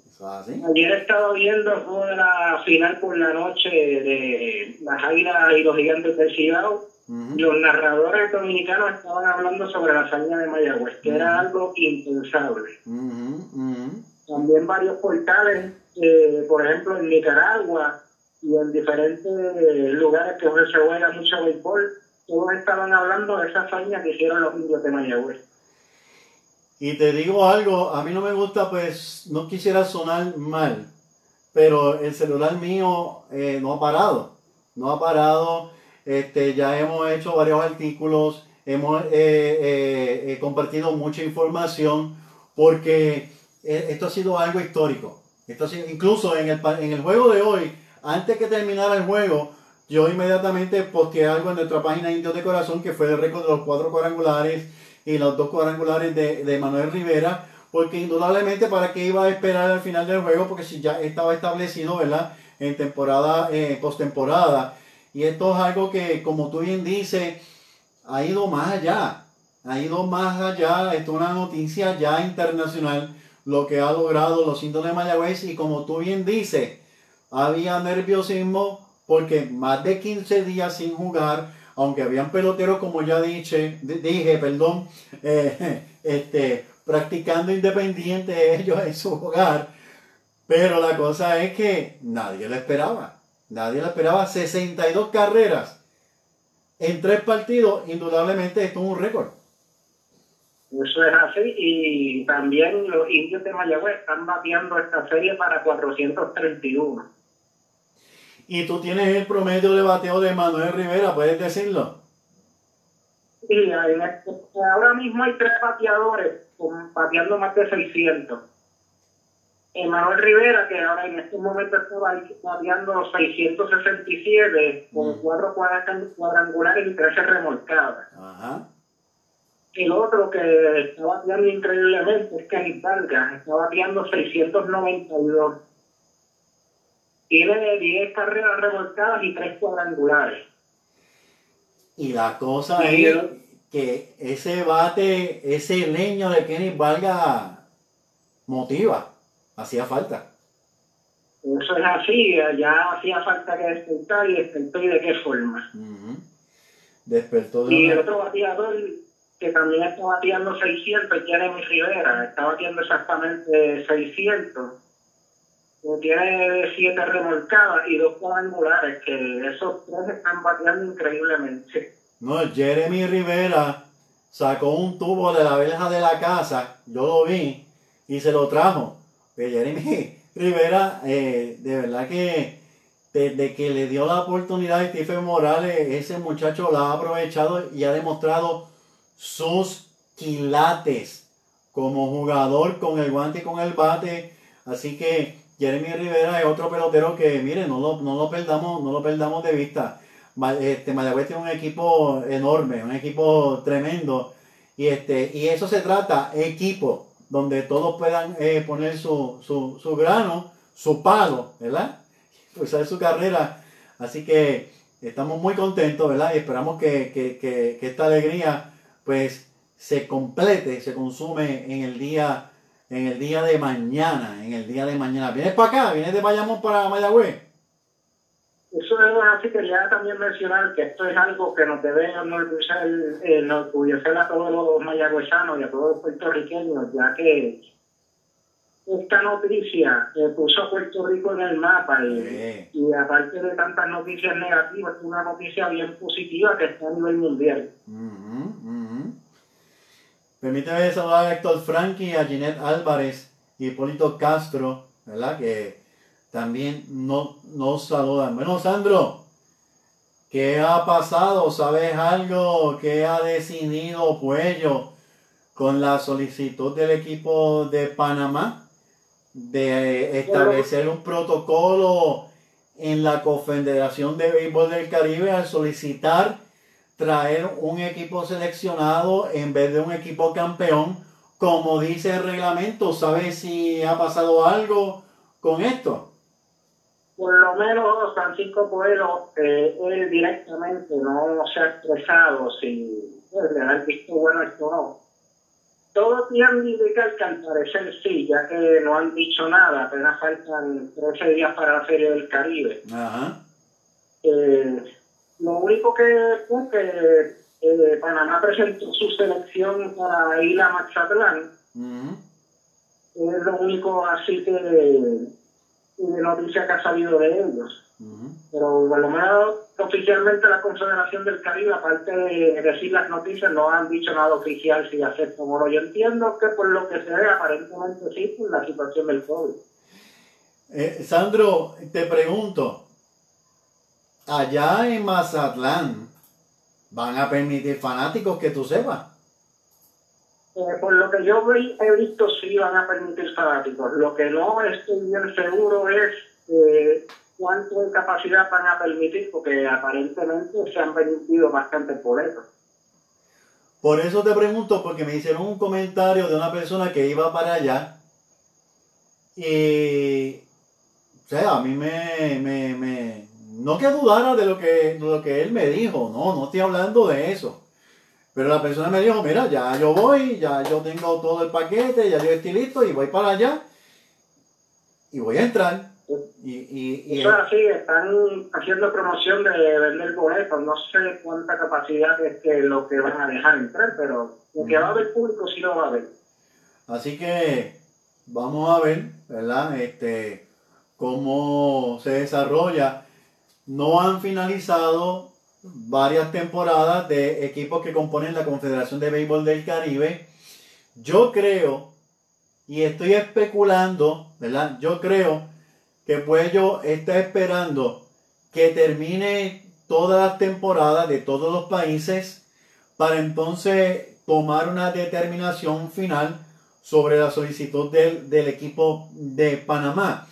Eso es así. Ayer estaba viendo el juego de la final por la noche de las Águilas y los Gigantes del Cibao. Los narradores dominicanos estaban hablando sobre la hazaña de Mayagüez, que era algo impensable. También varios portales eh, por ejemplo, en Nicaragua y en diferentes lugares que se juega mucho béisbol, todos estaban hablando de esa hazaña que hicieron los indios de Mayagüez. Y te digo algo, a mí no me gusta, pues no quisiera sonar mal, pero el celular mío eh, no ha parado, no ha parado. Este, ya hemos hecho varios artículos, hemos eh, eh, compartido mucha información porque esto ha sido algo histórico. Esto incluso en el, en el juego de hoy, antes que terminara el juego, yo inmediatamente posteé algo en nuestra página Indios de Corazón que fue el récord de los cuatro cuadrangulares y los dos cuadrangulares de, de Manuel Rivera, porque indudablemente para qué iba a esperar al final del juego, porque si ya estaba establecido, ¿verdad? En temporada, eh, postemporada. Y esto es algo que, como tú bien dices, ha ido más allá. Ha ido más allá. Esto es una noticia ya internacional, lo que ha logrado los indios de Mayagüez. Y como tú bien dices, había nerviosismo porque más de 15 días sin jugar aunque habían peloteros, como ya dije, dije perdón, (laughs) eh, este, practicando independiente ellos en su hogar, pero la cosa es que nadie lo esperaba. Nadie lo esperaba. 62 carreras en tres partidos, indudablemente esto es un récord. Eso es así, y también los indios de Mayagüez están bateando esta serie para 431. Y tú tienes el promedio de bateo de Manuel Rivera, ¿puedes decirlo? Sí, ahora mismo hay tres bateadores bateando más de 600. Manuel Rivera, que ahora en este momento está bateando 667 con cuatro cuadrangulares y 13 remolcadas. Ajá. El otro que está bateando increíblemente es Kenny Vargas, está bateando 692 tiene 10 carreras revolcadas y 3 cuadrangulares. Y la cosa es que ese bate, ese leño de Kenny Valga motiva, hacía falta. Eso es así, ya hacía falta que despertar y despertó y de qué forma. Despertó Y el otro bateador que también está bateando 600 es Jeremy Rivera, está bateando exactamente 600 tiene siete remolcadas y dos cuadrangulares, que esos tres están bateando increíblemente. No, Jeremy Rivera sacó un tubo de la verja de la casa, yo lo vi, y se lo trajo. Pero Jeremy (laughs) Rivera, eh, de verdad que desde que le dio la oportunidad a Stephen Morales, ese muchacho la ha aprovechado y ha demostrado sus quilates como jugador con el guante y con el bate. Así que Jeremy Rivera es otro pelotero que, mire, no lo, no lo perdamos, no lo perdamos de vista. Este, Mayagüez tiene un equipo enorme, un equipo tremendo. Y este, y eso se trata, equipo, donde todos puedan eh, poner su, su, su, grano, su palo, ¿verdad? Pues su carrera. Así que estamos muy contentos, ¿verdad? Y esperamos que, que, que, que esta alegría pues se complete, se consume en el día en el día de mañana, en el día de mañana. ¿Vienes para acá? ¿Vienes de Bayamón para Mayagüez? Eso es así, quería también mencionar que esto es algo que nos debe enorgullecer, enorgullecer a todos los mayagüezanos y a todos los puertorriqueños, ya que esta noticia puso a Puerto Rico en el mapa y, aparte de tantas noticias negativas, es una noticia bien positiva que está a nivel mundial. Permíteme saludar a Héctor Frankie, a Ginette Álvarez y Hipólito Castro, ¿verdad? Que también no, nos saludan. Bueno, Sandro, ¿qué ha pasado? ¿Sabes algo? ¿Qué ha decidido Puello con la solicitud del equipo de Panamá de establecer un protocolo en la Confederación de Béisbol del Caribe al solicitar traer un equipo seleccionado en vez de un equipo campeón, como dice el reglamento. ¿Sabes si ha pasado algo con esto? Por lo menos Francisco Pueblo, eh, él directamente no se ha expresado si pues, le ha visto bueno esto no. Todo tiene indica que al parecer sí, ya que no han dicho nada, apenas faltan 13 días para la Feria del Caribe. Ajá. Eh, lo único que fue que eh, Panamá presentó su selección para ir a Mazatlán. Es lo único así que, noticia que ha salido de ellos. Pero por lo menos oficialmente la Confederación del Caribe, aparte de decir las noticias, no han dicho nada oficial si aceptan o no. Yo entiendo que por lo que se ve, aparentemente sí, por la situación del COVID. Eh, Sandro, te pregunto, allá en Mazatlán, ¿van a permitir fanáticos que tú sepas? Eh, por lo que yo he visto, sí van a permitir fanáticos. Lo que no estoy bien seguro es eh, cuánto de capacidad van a permitir, porque aparentemente se han permitido bastante boletos. Por eso te pregunto, porque me hicieron un comentario de una persona que iba para allá y, o sea, a mí me, me, me no que dudara de lo que, de lo que él me dijo, no, no estoy hablando de eso. Pero la persona me dijo, mira, ya yo voy, ya yo tengo todo el paquete, ya yo estoy listo y voy para allá y voy a entrar. Y, y, y Eso es así, están haciendo promoción de vender boletos, no sé cuánta capacidad es que lo que van a dejar entrar, pero lo que va a haber público sí lo va a haber. Así que vamos a ver, ¿verdad? Este, cómo se desarrolla. No han finalizado varias temporadas de equipos que componen la Confederación de Béisbol del Caribe. Yo creo, y estoy especulando, ¿verdad? Yo creo que Puello está esperando que termine todas las temporadas de todos los países para entonces tomar una determinación final sobre la solicitud del, del equipo de Panamá.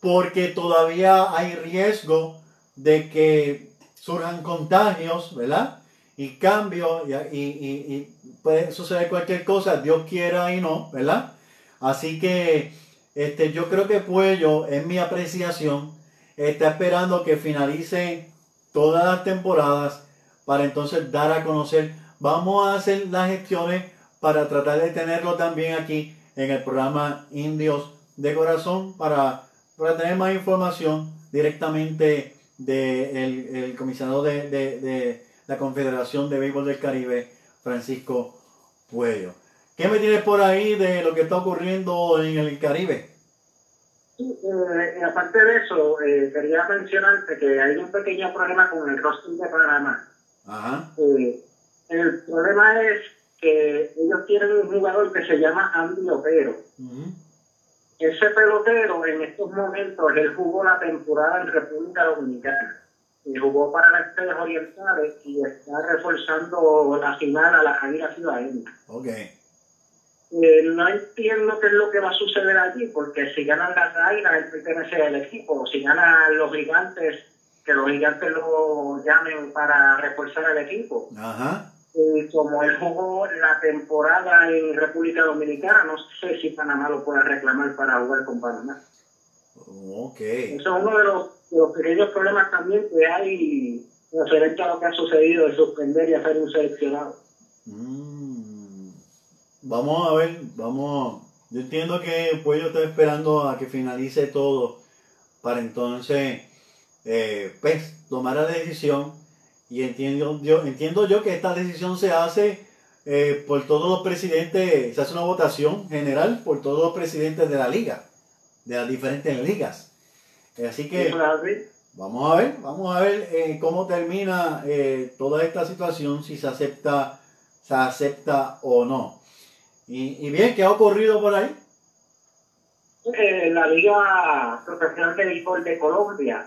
Porque todavía hay riesgo de que surjan contagios, ¿verdad? Y cambios, y, y, y, puede suceder cualquier cosa, Dios quiera y no, ¿verdad? Así que este, yo creo que Puello, en mi apreciación, está esperando que finalice todas las temporadas para entonces dar a conocer. Vamos a hacer las gestiones para tratar de tenerlo también aquí en el programa Indios de Corazón para, para tener más información directamente del el comisionado de, de, de, la Confederación de Béisbol del Caribe, Francisco Puello. ¿Qué me tienes por ahí de lo que está ocurriendo en el Caribe? Eh, aparte de eso, eh, quería mencionarte que hay un pequeño problema con el roster de Panamá. Ajá. Eh, el problema es que ellos tienen un jugador que se llama Andy Opero. Ese pelotero en estos momentos, él jugó la temporada en República Dominicana y jugó para las Estrellas Orientales y está reforzando la final a la Jaira Ciudadana. Ok. Eh, no entiendo qué es lo que va a suceder allí, porque si ganan las Águilas, él pertenece al equipo. Si ganan los gigantes, que los gigantes lo llamen para reforzar al equipo. Ajá. Y como él jugó la temporada en República Dominicana, no sé si Panamá lo puede reclamar para jugar con Panamá. Ok. Eso es uno de los, de los pequeños problemas también que hay referente a lo que ha sucedido de suspender y hacer un seleccionado. Mm. Vamos a ver, vamos. Yo entiendo que Puello está esperando a que finalice todo para entonces, eh, pues, tomar la decisión. Y entiendo yo, entiendo yo que esta decisión se hace eh, por todos los presidentes, se hace una votación general por todos los presidentes de la liga, de las diferentes ligas. Así que vamos a ver, vamos a ver eh, cómo termina eh, toda esta situación, si se acepta, se acepta o no. Y, y bien, ¿qué ha ocurrido por ahí? Eh, la Liga Profesional de Béisbol de Colombia.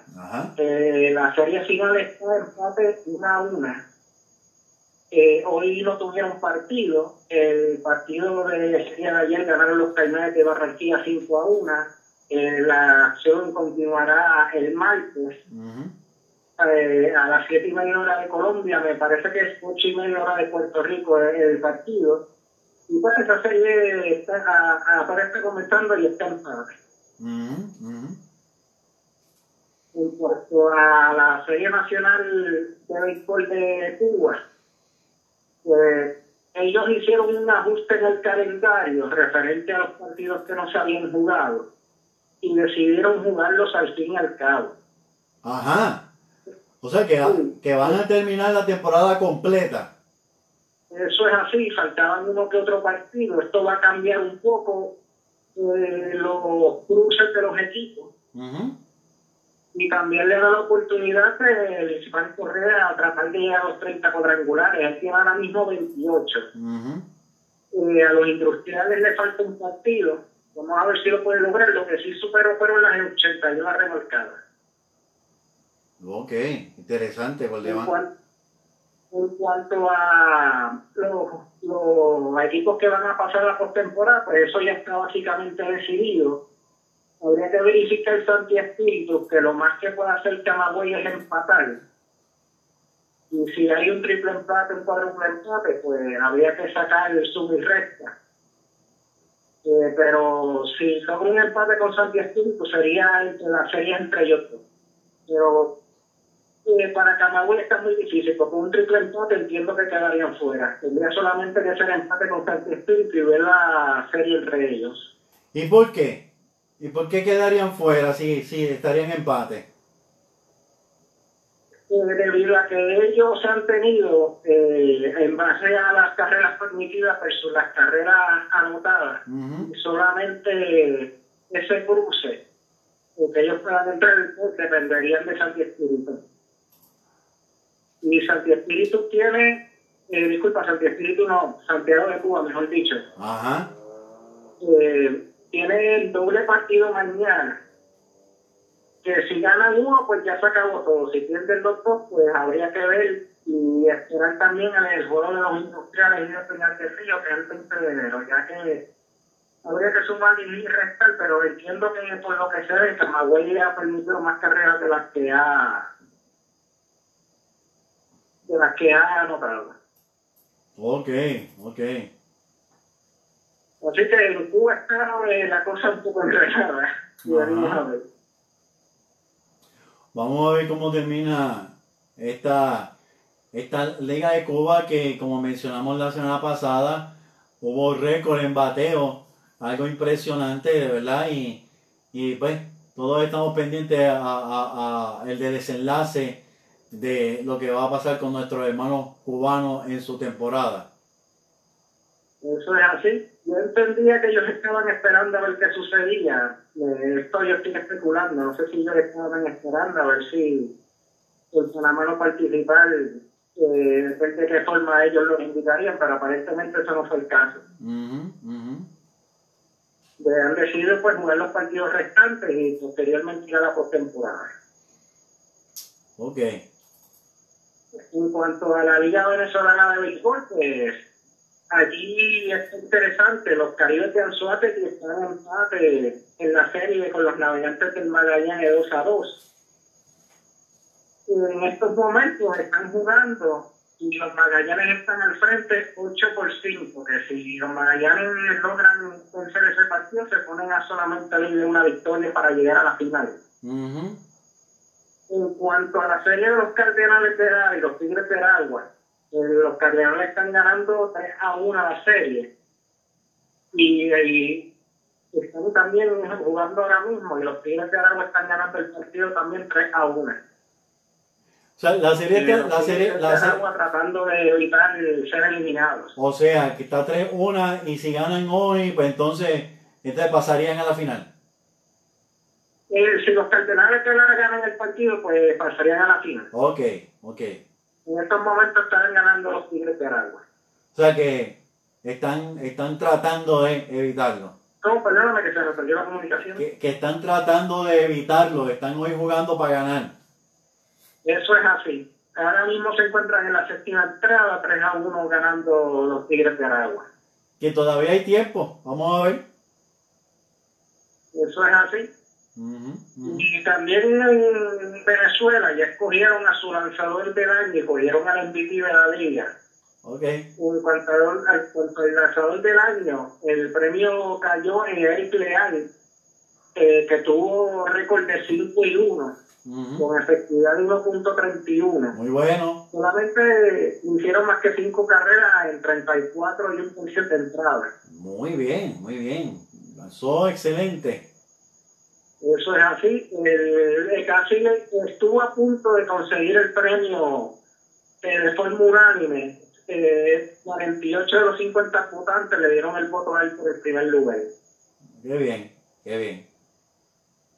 Eh, la serie final está empate 1 a 1. Eh, hoy no tuvieron partido. El partido de ayer ganaron los Caimanes de Barranquilla 5 a 1. Eh, la acción continuará el martes. Eh, a las 7 y media hora de Colombia, me parece que es 8 y media hora de Puerto Rico el partido. Y pues esa serie está, a, aparece comenzando y está en paz. En cuanto a la Serie Nacional de Béisbol de Cuba, pues ellos hicieron un ajuste en el calendario referente a los partidos que no se habían jugado y decidieron jugarlos al fin y al cabo. Ajá. O sea que, que van a terminar la temporada completa. Eso es así, faltaban uno que otro partido. Esto va a cambiar un poco eh, los cruces de los equipos. Y también le da la oportunidad de Ismael Correa a tratar de llegar a los 30 cuadrangulares. Él tiene ahora mismo 28. Eh, a los industriales le falta un partido. Vamos a ver si lo puede lograr. Lo que sí superó fueron las 81 remolcadas. Ok, interesante, Valdemar. En, cuanto a los, equipos que van a pasar la postemporada, pues eso ya está básicamente decidido. Habría que verificar Santi Espíritu, que lo más que puede hacer Camagüey es empatar. Y si hay un triple empate, un cuádruple empate, pues habría que sacar el sub recta. Eh, pero si logra un empate con Santi Espíritu, sería la serie entre ellos. Pero eh, para Camagüey está muy difícil, porque un triple empate entiendo que quedarían fuera. Tendría solamente que ser empate con Santi Espíritu y ver la serie entre ellos. ¿Y por qué? ¿Y por qué quedarían fuera si, si estarían en empate? Eh, debido a que ellos han tenido, eh, en base a las carreras permitidas versus las carreras anotadas, solamente ese cruce, que ellos puedan entrar, dependerían de Santi Espíritu. Y Santi Espíritu tiene, eh, disculpa, Santi Espíritu no, Santiago de Cuba, mejor dicho. Ajá. Eh, tiene el doble partido mañana. Que si ganan uno, pues ya se acabó todo. Si pierden los dos, pues habría que ver y esperar también en el juego de los industriales y el final de frío, que es el 20 de enero, ya que habría que sumar y restar, pero entiendo que por lo que se ve, Camagüey ha permitido más carreras de las que ha de las que ha anotado. Ok, ok. Así que en Cuba está eh, la cosa un poco enredada. Vamos a ver cómo termina esta, esta Liga de Cuba que, como mencionamos la semana pasada, hubo récord en bateo, algo impresionante, de verdad, y, y pues todos estamos pendientes a, a, a el de desenlace de lo que va a pasar con nuestros hermanos cubanos en su temporada. Eso es así. Yo entendía que ellos estaban esperando a ver qué sucedía. Eh, esto yo estoy especulando. No sé si ellos estaban esperando a ver si por Panamá no participar, eh, de qué forma ellos lo indicarían, pero aparentemente eso no fue el caso. han decidido pues jugar los partidos restantes y posteriormente ir a la postemporada. Ok. En cuanto a la Liga Venezolana de Béisbol, pues allí es interesante, los Caribes de Anzuate están en empate en la serie con los navegantes del Magallanes 2 a 2. Y en estos momentos están jugando y los Magallanes están al frente 8 por 5, que si los Magallanes logran vencer ese partido, se ponen a solamente una victoria para llegar a la final. En cuanto a la serie de los Cardenales de Agua y los Tigres de Agua, eh, los Cardenales están ganando 3 a 1 la serie. Y, están también jugando ahora mismo y los Tigres de Aragua están ganando el partido también 3 a 1. O sea, la serie, eh, la serie, la serie tratando de evitar ser eliminados. O sea, que está 3-1 y si ganan hoy, pues entonces, entonces pasarían a la final. Eh, si los Cardenales de ganan el partido, pues pasarían a la final. Ok, ok en estos momentos están ganando los Tigres de Aragua. O sea que están, están tratando de evitarlo. ¿Cómo? Perdóname que se me perdió la comunicación. Que, están tratando de evitarlo, están hoy jugando para ganar. Eso es así. Ahora mismo se encuentran en la séptima entrada, 3 a 1 ganando los Tigres de Aragua. Que todavía hay tiempo, vamos a ver. Eso es así. Y también en Venezuela ya escogieron a su lanzador del año y cogieron al MVP de la liga. Okay. En cuanto, al, lanzador del año, el premio cayó en Eric Leal, eh, que tuvo récord de 5 y 1, con efectividad de 1.31. Muy bueno. Solamente hicieron más que 5 carreras en 34 y un por de entradas. Muy bien, muy bien. Lanzó excelente. Eso es así. El, casi estuvo a punto de conseguir el premio eh, de forma unánime. Eh, 48 de los 50 votantes le dieron el voto a él por el primer lugar. Qué bien, qué bien.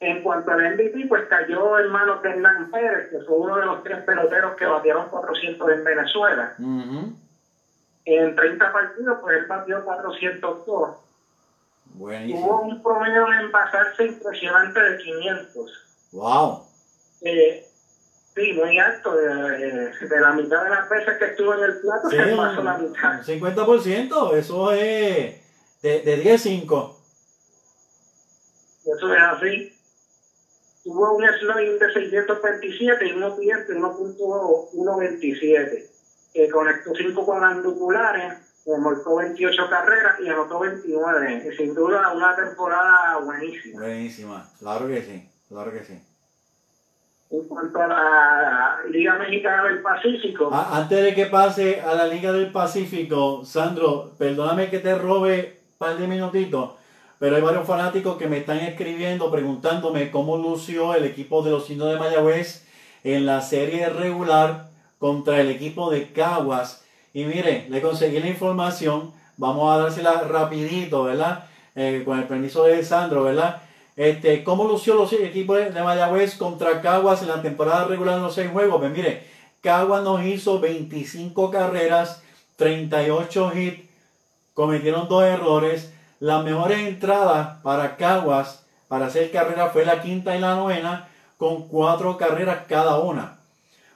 En cuanto al MVP, pues cayó en manos de Hernán Pérez, que fue uno de los tres peloteros que batieron 400 en Venezuela. En 30 partidos, pues él batió 402. Buenísimo. Tuvo un promedio de envasarse impresionante de 500. Wow. Eh, sí, muy alto. De, de, la mitad de las veces que estuvo en el plato, Sí, se pasó la mitad. un 50%, eso es de, de 10-5. Eso es así. Tuvo un slogan de 627 y un OPS de 1.127. Que conectó 5 cuadrangulares, remolcó 28 carreras y anotó 29. Y sin duda una temporada buenísima. Buenísima, claro que sí, claro que sí. En cuanto a la Liga Mexicana del Pacífico, antes de que pase a la Liga del Pacífico, Sandro, perdóname que te robe un par de minutitos, pero hay varios fanáticos que me están escribiendo preguntándome cómo lució el equipo de los indios de Mayagüez en la serie regular contra el equipo de Caguas. Y mire, le conseguí la información, vamos a dársela rapidito, ¿verdad? Eh, con el permiso de Sandro, ¿verdad? Este, ¿Cómo lució los equipos de Mayagüez contra Caguas en la temporada regular en los seis juegos? Pues mire, Caguas nos hizo 25 carreras, 38 hits, cometieron dos errores. Las mejores entradas para Caguas para hacer carrera fue la quinta y la novena, con cuatro carreras cada una.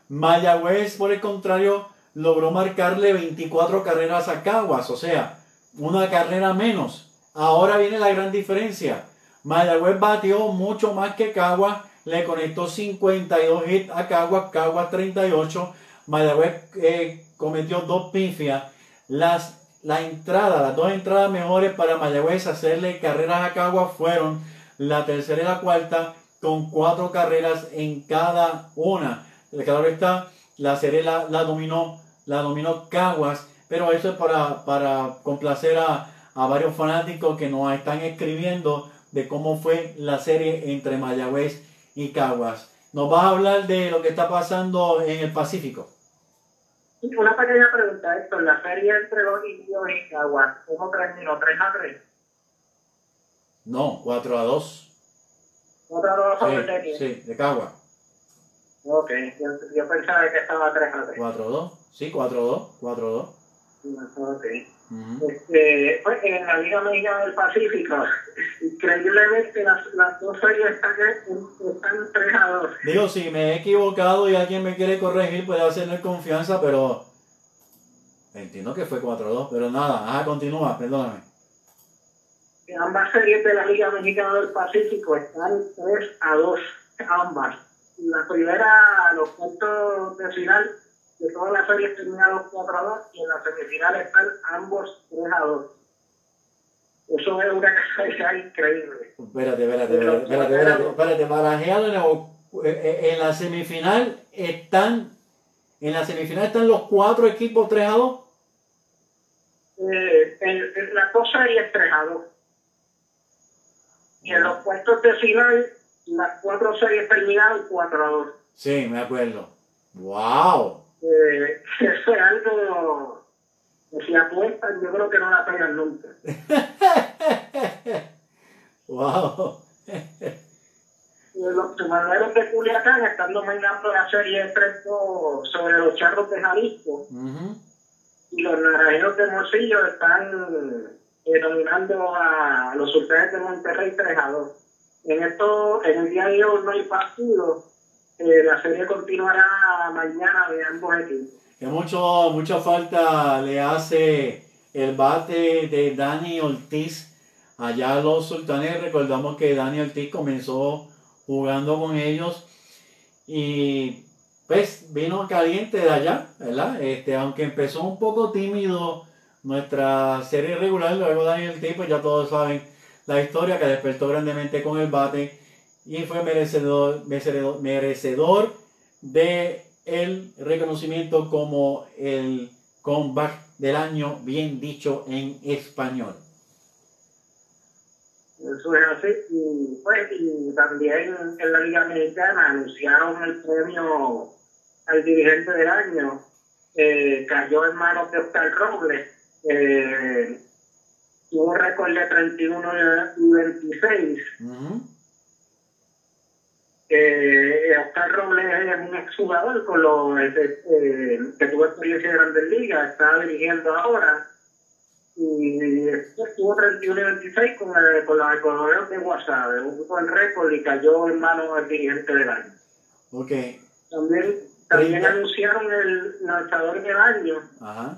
Mayagüez, por el contrario, logró marcarle 24 carreras a Caguas, o sea, una carrera menos. Ahora viene la gran diferencia. Mayagüez batió mucho más que Caguas, le conectó 52 hits a Caguas, Caguas 38. Mayagüez eh, cometió dos pifias. Las, la entrada, las dos entradas mejores para Mayagüez hacerle carreras a Caguas fueron la tercera y la cuarta, con cuatro carreras en cada una. Claro está, la serie la, la dominó, la dominó Caguas, pero eso es para, para complacer a, a varios fanáticos que nos están escribiendo de cómo fue la serie entre Mayagüez y Caguas. Nos vas a hablar de lo que está pasando en el Pacífico. una pequeña pregunta, esto, la serie entre los indios y Caguas, ¿cómo terminó? ¿3 a 3? No, 4 a 2. ¿Otra dos sobre Sí, serie? sí, de Caguas. Ok, yo, yo pensaba que estaba 3 a 3. 4 a 2. Sí, 4 a 2. 4 a 2. Ok. Ujú. Este, pues en la Liga Mexicana del Pacífico, increíblemente las, las dos series están, están 3 a 2. Digo, si me he equivocado y alguien me quiere corregir, puede hacerme confianza, pero entiendo que fue 4-2, pero nada, ajá, continúa, perdóname. Ambas series de la Liga Mexicana del Pacífico están 3 a 2, ambas. La primera, los puntos de final de todas las series terminaron 4 a 2 y en la semifinal están ambos 3 a 2. Eso es una cosa increíble. Espérate, espérate, espérate, espérate, espérate, espérate, barajea de nuevo. Eh, eh, En la semifinal están, en la semifinal están los cuatro equipos 3 a 2. Eh, en, en las dos series 3 a 2. Y en los puestos de final, las cuatro series terminaron 4 a 2. Sí, me acuerdo. ¡Wow! Eh, (laughs) eso es algo que si apuestan, yo creo que no la pegan nunca. (laughs) ¡Wow! Eh, Los tumaneros de Culiacán están dominando la serie 3-2 sobre los charros de Jalisco y los naranjeros de Morcillo están eh, dominando a los sultanes de Monterrey 3 a 2. En esto, en el día de hoy no hay partido. La serie continuará mañana de ambos equipos. Que mucho, mucha falta le hace el bate de Dani Ortiz allá a los sultanes. Recordamos que Dani Ortiz comenzó jugando con ellos y pues vino caliente de allá, ¿verdad? Este, aunque empezó un poco tímido nuestra serie regular, luego Dani Ortiz, pues ya todos saben la historia que despertó grandemente con el bate y fue merecedor, merecedor, merecedor de el reconocimiento como el comeback del año, bien dicho en español. Eso es así. Y, pues, y también en la Liga Mexicana anunciaron el premio al dirigente del año. Eh, cayó en manos de Oscar Robles. Eh, tuvo récord de 31 y 26. Ujú. Eh, Oscar Robles es un exjugador con los, eh, que tuvo experiencia en Grandes Ligas, está dirigiendo ahora. Y estuvo 31 y 26 con, el, con los economías de WhatsApp, un buen récord y cayó en manos del dirigente del año. Ok. También, también anunciaron el lanzador del año. Ajá.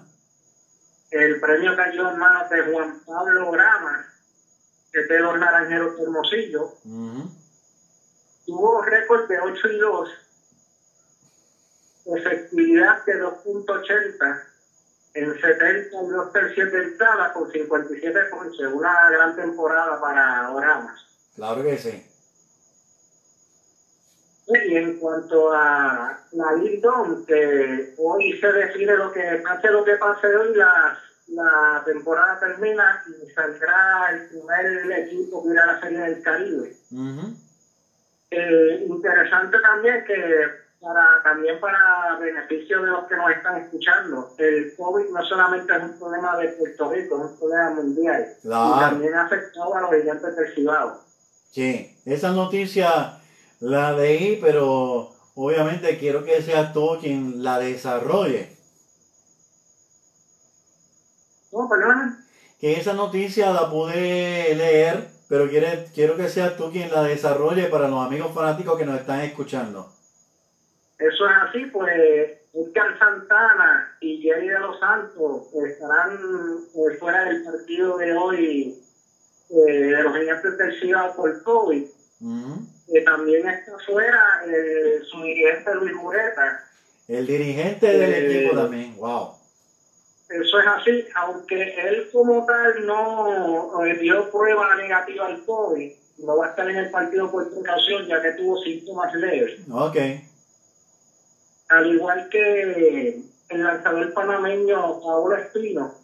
El premio cayó en manos de Juan Pablo Grama, que es de los Naranjeros de Hermosillo. Ujú. Tuvo récord de 8 y 2, efectividad de 2.80 en 72 tercios de entrada con 57 ponches. Una gran temporada para Oramas. Claro que sí. Y en cuanto a la Lindon, que hoy se define lo que pase lo que pase hoy, la, la temporada termina y saldrá el primer equipo que irá a la Serie del Caribe. Ujú. Eh, interesante también que para también para beneficio de los que nos están escuchando, el COVID no solamente es un problema de Puerto Rico, es un problema mundial. Claro. Y también ha afectado a los gigantes del Cibao. Sí, esa noticia la leí, pero obviamente quiero que seas tú quien la desarrolle. ¿No, perdón? Que esa noticia la pude leer, pero quiere- quiero que seas tú quien la desarrolle para los amigos fanáticos que nos están escuchando. Eso es así, pues Edgar Santana y Jerry de los Santos estarán eh, fuera del partido de hoy eh, de los gigantes del Cibao por COVID. Eh, también está fuera su dirigente Luis Mureta. El dirigente del equipo también, wow. Eso es así, aunque él como tal no eh, dio prueba negativa al COVID, no va a estar en el partido por precaución ya que tuvo síntomas leves. Ok, Al igual que el lanzador panameño Paolo Espino,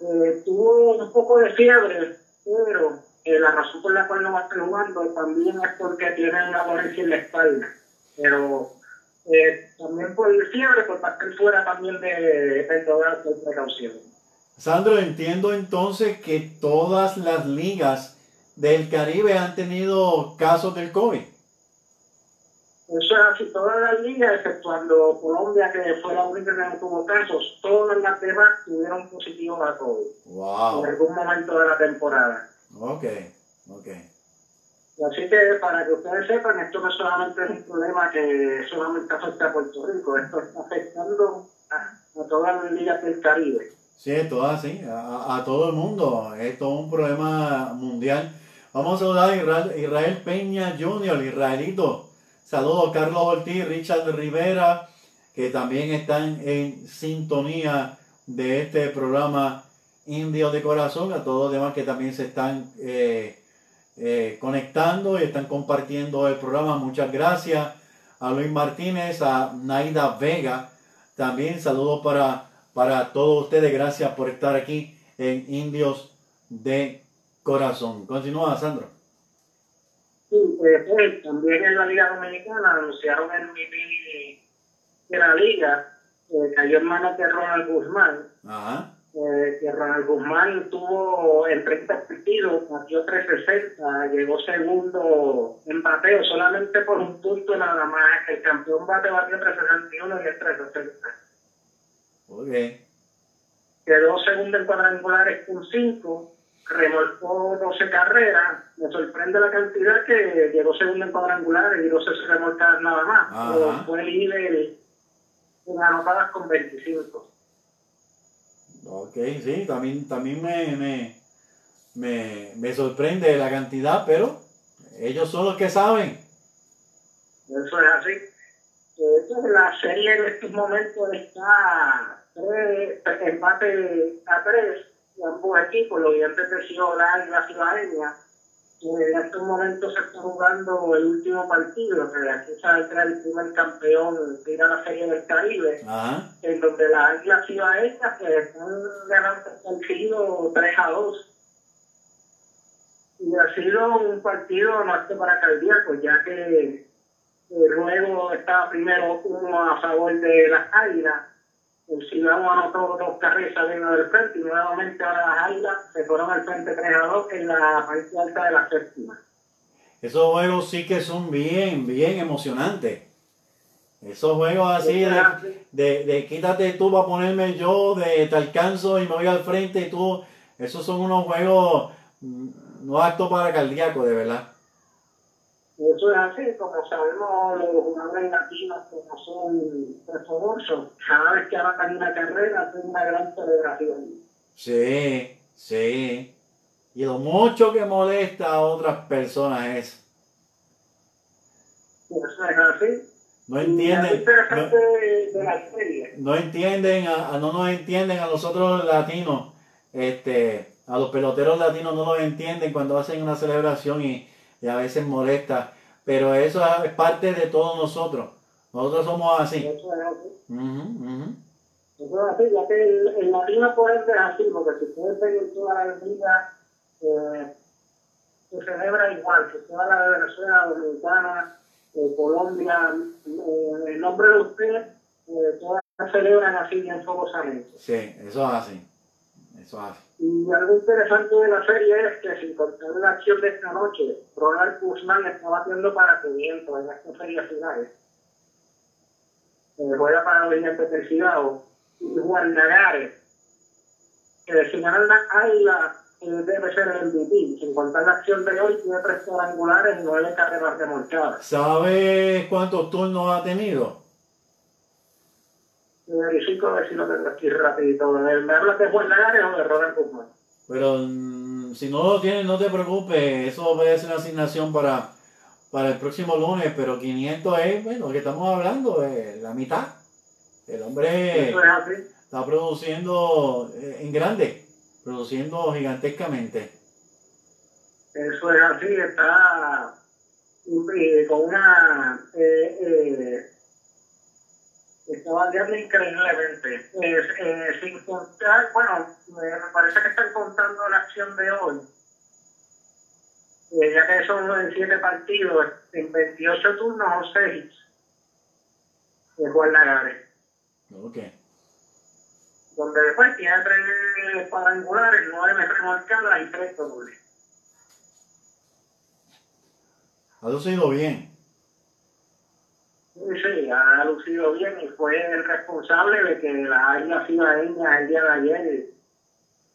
eh, tuvo un poco de fiebre, pero eh, la razón por la cual no va a estar jugando también es porque tiene una dolencia en la espalda. Pero eh, también por fiebre, pues va a estar fuera también de, de toda por precaución. Sandro, entiendo entonces que todas las ligas del Caribe han tenido casos del COVID. Eso es así, todas las ligas, exceptuando Colombia, que fue la única que no tuvo casos, todas las demás tuvieron positivos a COVID Wow. en algún momento de la temporada. Ok, ok. Así que para que ustedes sepan, esto no solamente es un problema que solamente afecta a Puerto Rico, esto está afectando a, a todas las ligas del Caribe. Sí, es todo así, a, a todo el mundo. Es todo un problema mundial. Vamos a saludar a Israel, Israel Peña Jr., Israelito. Saludos Carlos Ortiz, Richard Rivera, que también están en sintonía de este programa Indio de Corazón. A todos los demás que también se están eh, eh, conectando y están compartiendo el programa. Muchas gracias a Luis Martínez, a Naida Vega. También saludos para, para todos ustedes. Gracias por estar aquí en Indios de Corazón. Continúa, Sandro. Sí, eh, pues, también en la Liga Dominicana anunciaron el MVP de la Liga, eh, cayó en manos de Ronald Guzmán. Ajá. Eh, que Ronald Guzmán tuvo en 30 partidos, batió 360, llegó segundo en bateo solamente por un punto nada más. El campeón bate batió 361 y el 360. Muy bien. Quedó segundo en cuadrangulares con 5, remolcó 12 carreras. Me sorprende la cantidad que llegó segundo en cuadrangulares y 12 remolcadas nada más. Ajá. Pero fue líder en anotadas con 25. Ok, sí, también, también me, me, me, me sorprende la cantidad, pero ellos son los que saben. Eso es así. Entonces, la serie en estos momentos está tres, empate a tres ambos equipos, los dientes de Ciudad y la Ciudadanía. En estos momentos se está jugando el último partido, que aquí saldrá el primer campeón de ir a la Serie del Caribe, Ajá. en donde las Ciudadeñas pues, están ganando el partido 3 a 2. Y ha sido un partido no apto para cardíacos, ya que eh, luego estaba primero uno a favor de las Águilas. El Ciudadano anotó dos carreras vino del frente y nuevamente ahora las Águilas se fueron al frente 3 a 2 en la parte alta de la séptima. esos juegos sí que son bien, bien emocionantes. Esos juegos así de, de, de quítate tú para ponerme yo, de te alcanzo y me voy al frente y tú, esos son unos juegos mm, no actos para cardíaco, de verdad. Eso es así, como sabemos, los jugadores latinos que no son famosos, cada vez que hagan una carrera hacen una gran celebración. Sí, sí. Y lo mucho que molesta a otras personas es. Eso es así. No entienden. no, de la serie. No entienden, a, no nos entienden a nosotros latinos, este, a los peloteros latinos no los entienden cuando hacen una celebración y, y a veces molesta. Pero eso es parte de todos nosotros. Nosotros somos así. Eso es así. Uh -huh, Eso es así, ya que el, el latino puede ser así, porque si ustedes ven toda la vida, eh, se celebra igual, que toda la Venezuela, Dominicana, eh, Colombia, eh, el nombre de usted, eh, todas celebran así bien fogosamente. Sí, eso es así. Eso es así. Y algo interesante de la serie es que sin contar la acción de esta noche, Ronald Guzmán está batiendo para 500 en esta serie final. Eh, juega para Gigantes del Cibao. Y Juan Nagares, que si ganan la Águila eh, debe ser el MVP. Sin contar la acción de hoy, tiene tres cuadrangulares y nueve carreras remolcadas. ¿Sabes cuántos turnos ha tenido? Verifico a ver si lo tengo aquí rapidito. ¿Me hablas de Juan Nagares o de Robert Guzmán? Pero mm, si no lo tienes, no te preocupes. Eso va a ser una asignación para, para el próximo lunes. Pero 500 es, bueno, lo que estamos hablando, es la mitad. El hombre es está produciendo eh, en grande, produciendo gigantescamente. Eso es así, está eh, con una... Eh, eh, está variando increíblemente. Eh, eh, sin contar, bueno, me parece que están contando la acción de hoy. Eh, ya que son en siete partidos, en 28 turnos o 6, de Juan Lagares. Ok. Donde después tiene tres cuadrangulares, nueve remolcadas y tres dobles. Ha lucido bien. Sí, sí, ha lucido bien y fue el responsable de que la águila ciudadeña el día de ayer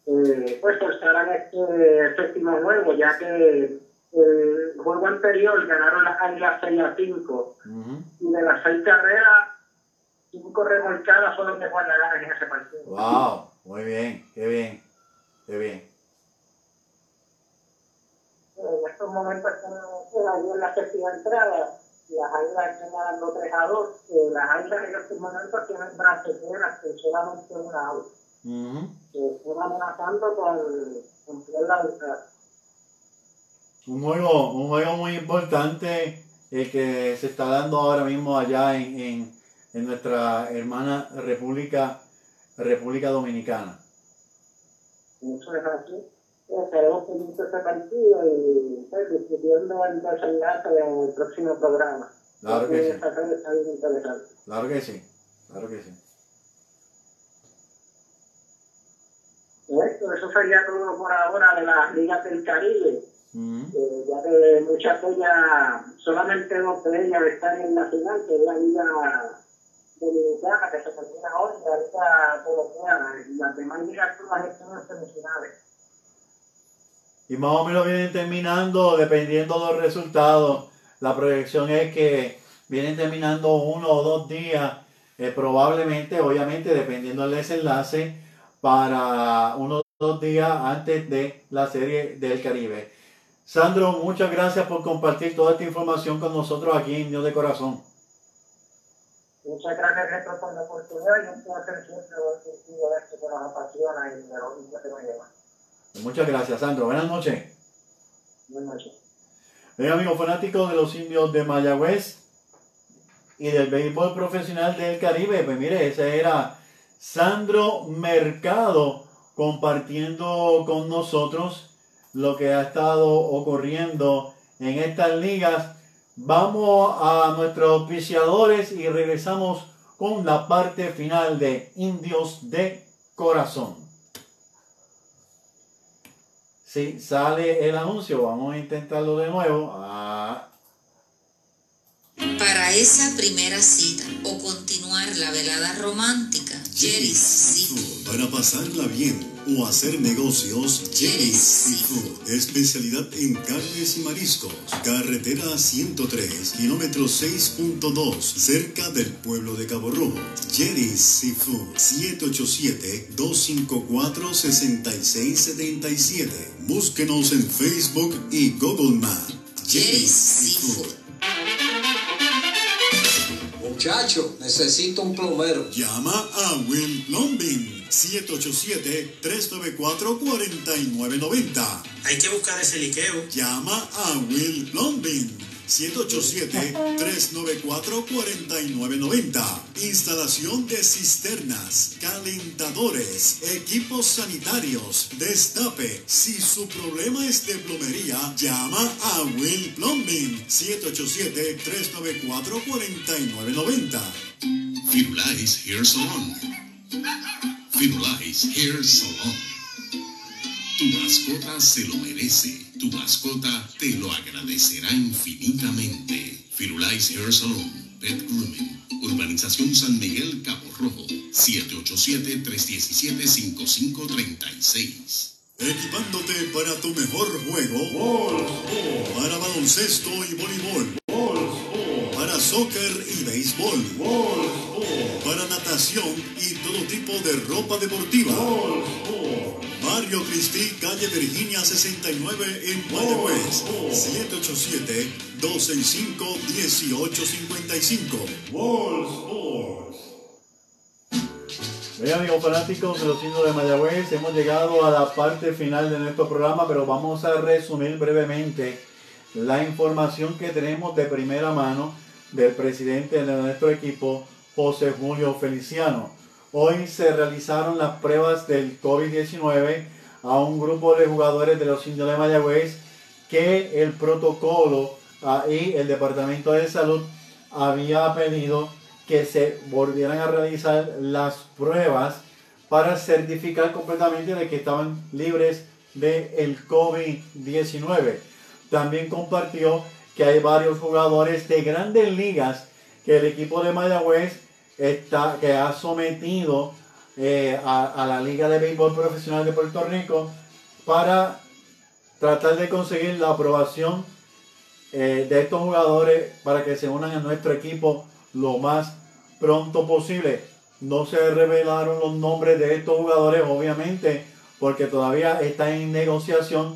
eh, pues forzaran este séptimo juego, ya que el juego anterior ganaron las águilas 6 a 5 y de las seis carreras, cinco remolcadas fueron de Juan Lagares en ese partido. Wow, muy bien, qué bien, qué bien. En estos momentos estamos ahí en la séptima entrada las águilas 3 a 2. Eh, las águilas en estos momentos tienen braceteras que solamente una out. Ujú. Que están amenazando con cumplir la victoria. Un juego, un juego muy importante el que se está dando ahora mismo allá en, en, en nuestra hermana República, República Dominicana. Eso es Estaremos pendientes de este partido y pues, discutiendo el desenlace en el próximo programa. Claro que sí. Bien interesante. Claro que sí, claro que sí. Eso sería todo por ahora de las ligas del Caribe. Ujú. Eh, ya que muchas de ellas, solamente dos de ellas están en la final, que es la Liga Dominicana, que se termina hoy, la Liga Colombiana, y las demás ligas todas están en semifinales. Y más o menos vienen terminando, dependiendo de los resultados. La proyección es que vienen terminando uno o dos días, eh, probablemente, obviamente, dependiendo del desenlace, para uno o dos días antes de la serie del Caribe. Sandro, muchas gracias por compartir toda esta información con nosotros aquí en Dios de Corazón. Muchas gracias, Héctor, por la oportunidad y un placer siempre contigo de esto que nos apasiona y de lo que nos lleva. Muchas gracias, Sandro. Buenas noches. Buenas noches. Bien, amigos fanáticos de los indios de Mayagüez y del béisbol profesional del Caribe, pues mire, ese era Sandro Mercado compartiendo con nosotros lo que ha estado ocurriendo en estas ligas. Vamos a nuestros auspiciadores y regresamos con la parte final de Indios de Corazón. Sí, sale el anuncio. Vamos a intentarlo de nuevo. Ah. Para esa primera cita o continuar la velada romántica, Jerry City. Para pasarla bien o hacer negocios, Jerry's Seafood. Especialidad en carnes y mariscos. Carretera 103, kilómetro 6.2, cerca del pueblo de Cabo Rojo. Jerry's Seafood. 787-254-6677. Búsquenos en Facebook y Google Maps. Jerry's Seafood. Muchacho, necesito un plomero. Llama a Will Plumbing 787-394-4990. Hay que buscar ese liqueo. Llama a Will Plumbing 787-394-4990. Instalación de cisternas, calentadores, equipos sanitarios, destape. Si su problema es de plomería, llama a Will Plumbing 787-394-4990. Firulais Hair Salon. Firulais Hair Salon. Tu mascota se lo merece. Tu mascota te lo agradecerá infinitamente. Firulais Hair Salon, Pet Grooming, Urbanización San Miguel, Cabo Rojo, 787-317-5536. Equipándote para tu mejor juego. Para baloncesto y voleibol. Para soccer y béisbol. Para natación y todo tipo de ropa deportiva. Mario Cristi, calle Virginia 69 en Mayagüez. 787-265-1855. Bien amigos fanáticos de los indios de Mayagüez, hemos llegado a la parte final de nuestro programa, pero vamos a resumir brevemente la información que tenemos de primera mano del presidente de nuestro equipo, José Julio Feliciano. Hoy se realizaron las pruebas del COVID-19 a un grupo de jugadores de los indios de Mayagüez que el protocolo y el Departamento de Salud había pedido que se volvieran a realizar las pruebas para certificar completamente de que estaban libres del COVID-19. También compartió que hay varios jugadores de grandes ligas que el equipo de Mayagüez está, que ha sometido eh, a, a la Liga de Béisbol Profesional de Puerto Rico para tratar de conseguir la aprobación eh, de estos jugadores para que se unan a nuestro equipo lo más pronto posible. No se revelaron los nombres de estos jugadores, obviamente, porque todavía está en negociación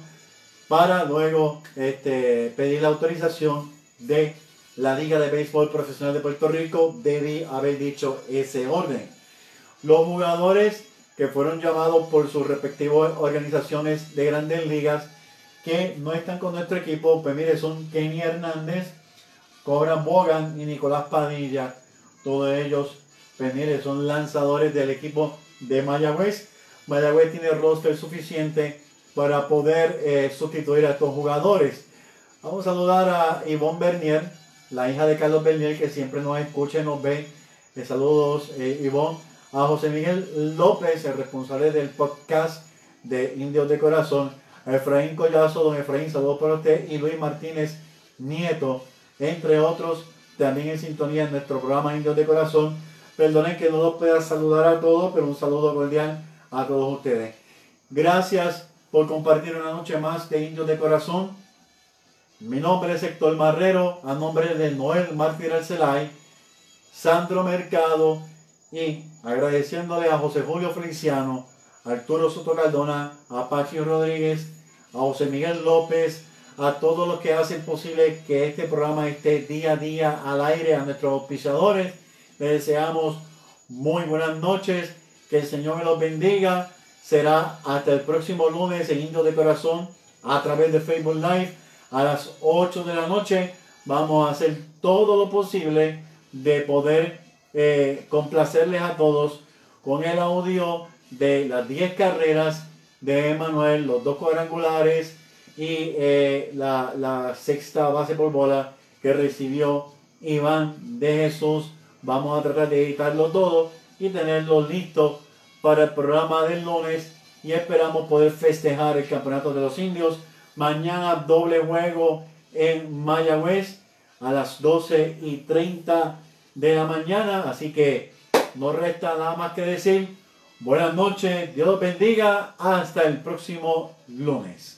para luego este, pedir la autorización de la Liga de Béisbol Profesional de Puerto Rico. Debí haber dicho ese orden. Los jugadores que fueron llamados por sus respectivas organizaciones de grandes ligas que no están con nuestro equipo, pues mire, son Kenny Hernández, Cobran Bogan y Nicolás Padilla. Todos ellos, pues mire, son lanzadores del equipo de Mayagüez. Mayagüez tiene roster suficiente para poder eh, sustituir a estos jugadores. Vamos a saludar a Ivonne Bernier, la hija de Carlos Bernier, que siempre nos escucha y nos ve. Saludos, eh, Ivonne. A José Miguel López, el responsable del podcast de Indios de Corazón. A Efraín Collazo, don Efraín, saludos para usted. Y Luis Martínez Nieto, entre otros, también en sintonía en nuestro programa Indios de Corazón. Perdonen que no los pueda saludar a todos, pero un saludo cordial a todos ustedes. Gracias por compartir una noche más de Indios de Corazón. Mi nombre es Héctor Marrero, a nombre de Noel Mártir Arcelay, Sandro Mercado y agradeciéndole a José Julio Feliciano, Arturo Soto Cardona, a Pachi Rodríguez, a José Miguel López, a todos los que hacen posible que este programa esté día a día al aire, a nuestros auspiciadores. Les deseamos muy buenas noches, que el Señor me los bendiga. Será hasta el próximo lunes en Indio de Corazón a través de Facebook Live a las 8 de la noche. Vamos a hacer todo lo posible de poder eh, complacerles a todos con el audio de las 10 carreras de Emanuel, los dos cuadrangulares y eh, la, la sexta base por bola que recibió Iván de Jesús. Vamos a tratar de editarlo todo y tenerlo listo para el programa del lunes y esperamos poder festejar el campeonato de los indios. Mañana doble juego en Mayagüez a las 12 y 30 de la mañana. Así que no resta nada más que decir. Buenas noches, Dios los bendiga. Hasta el próximo lunes.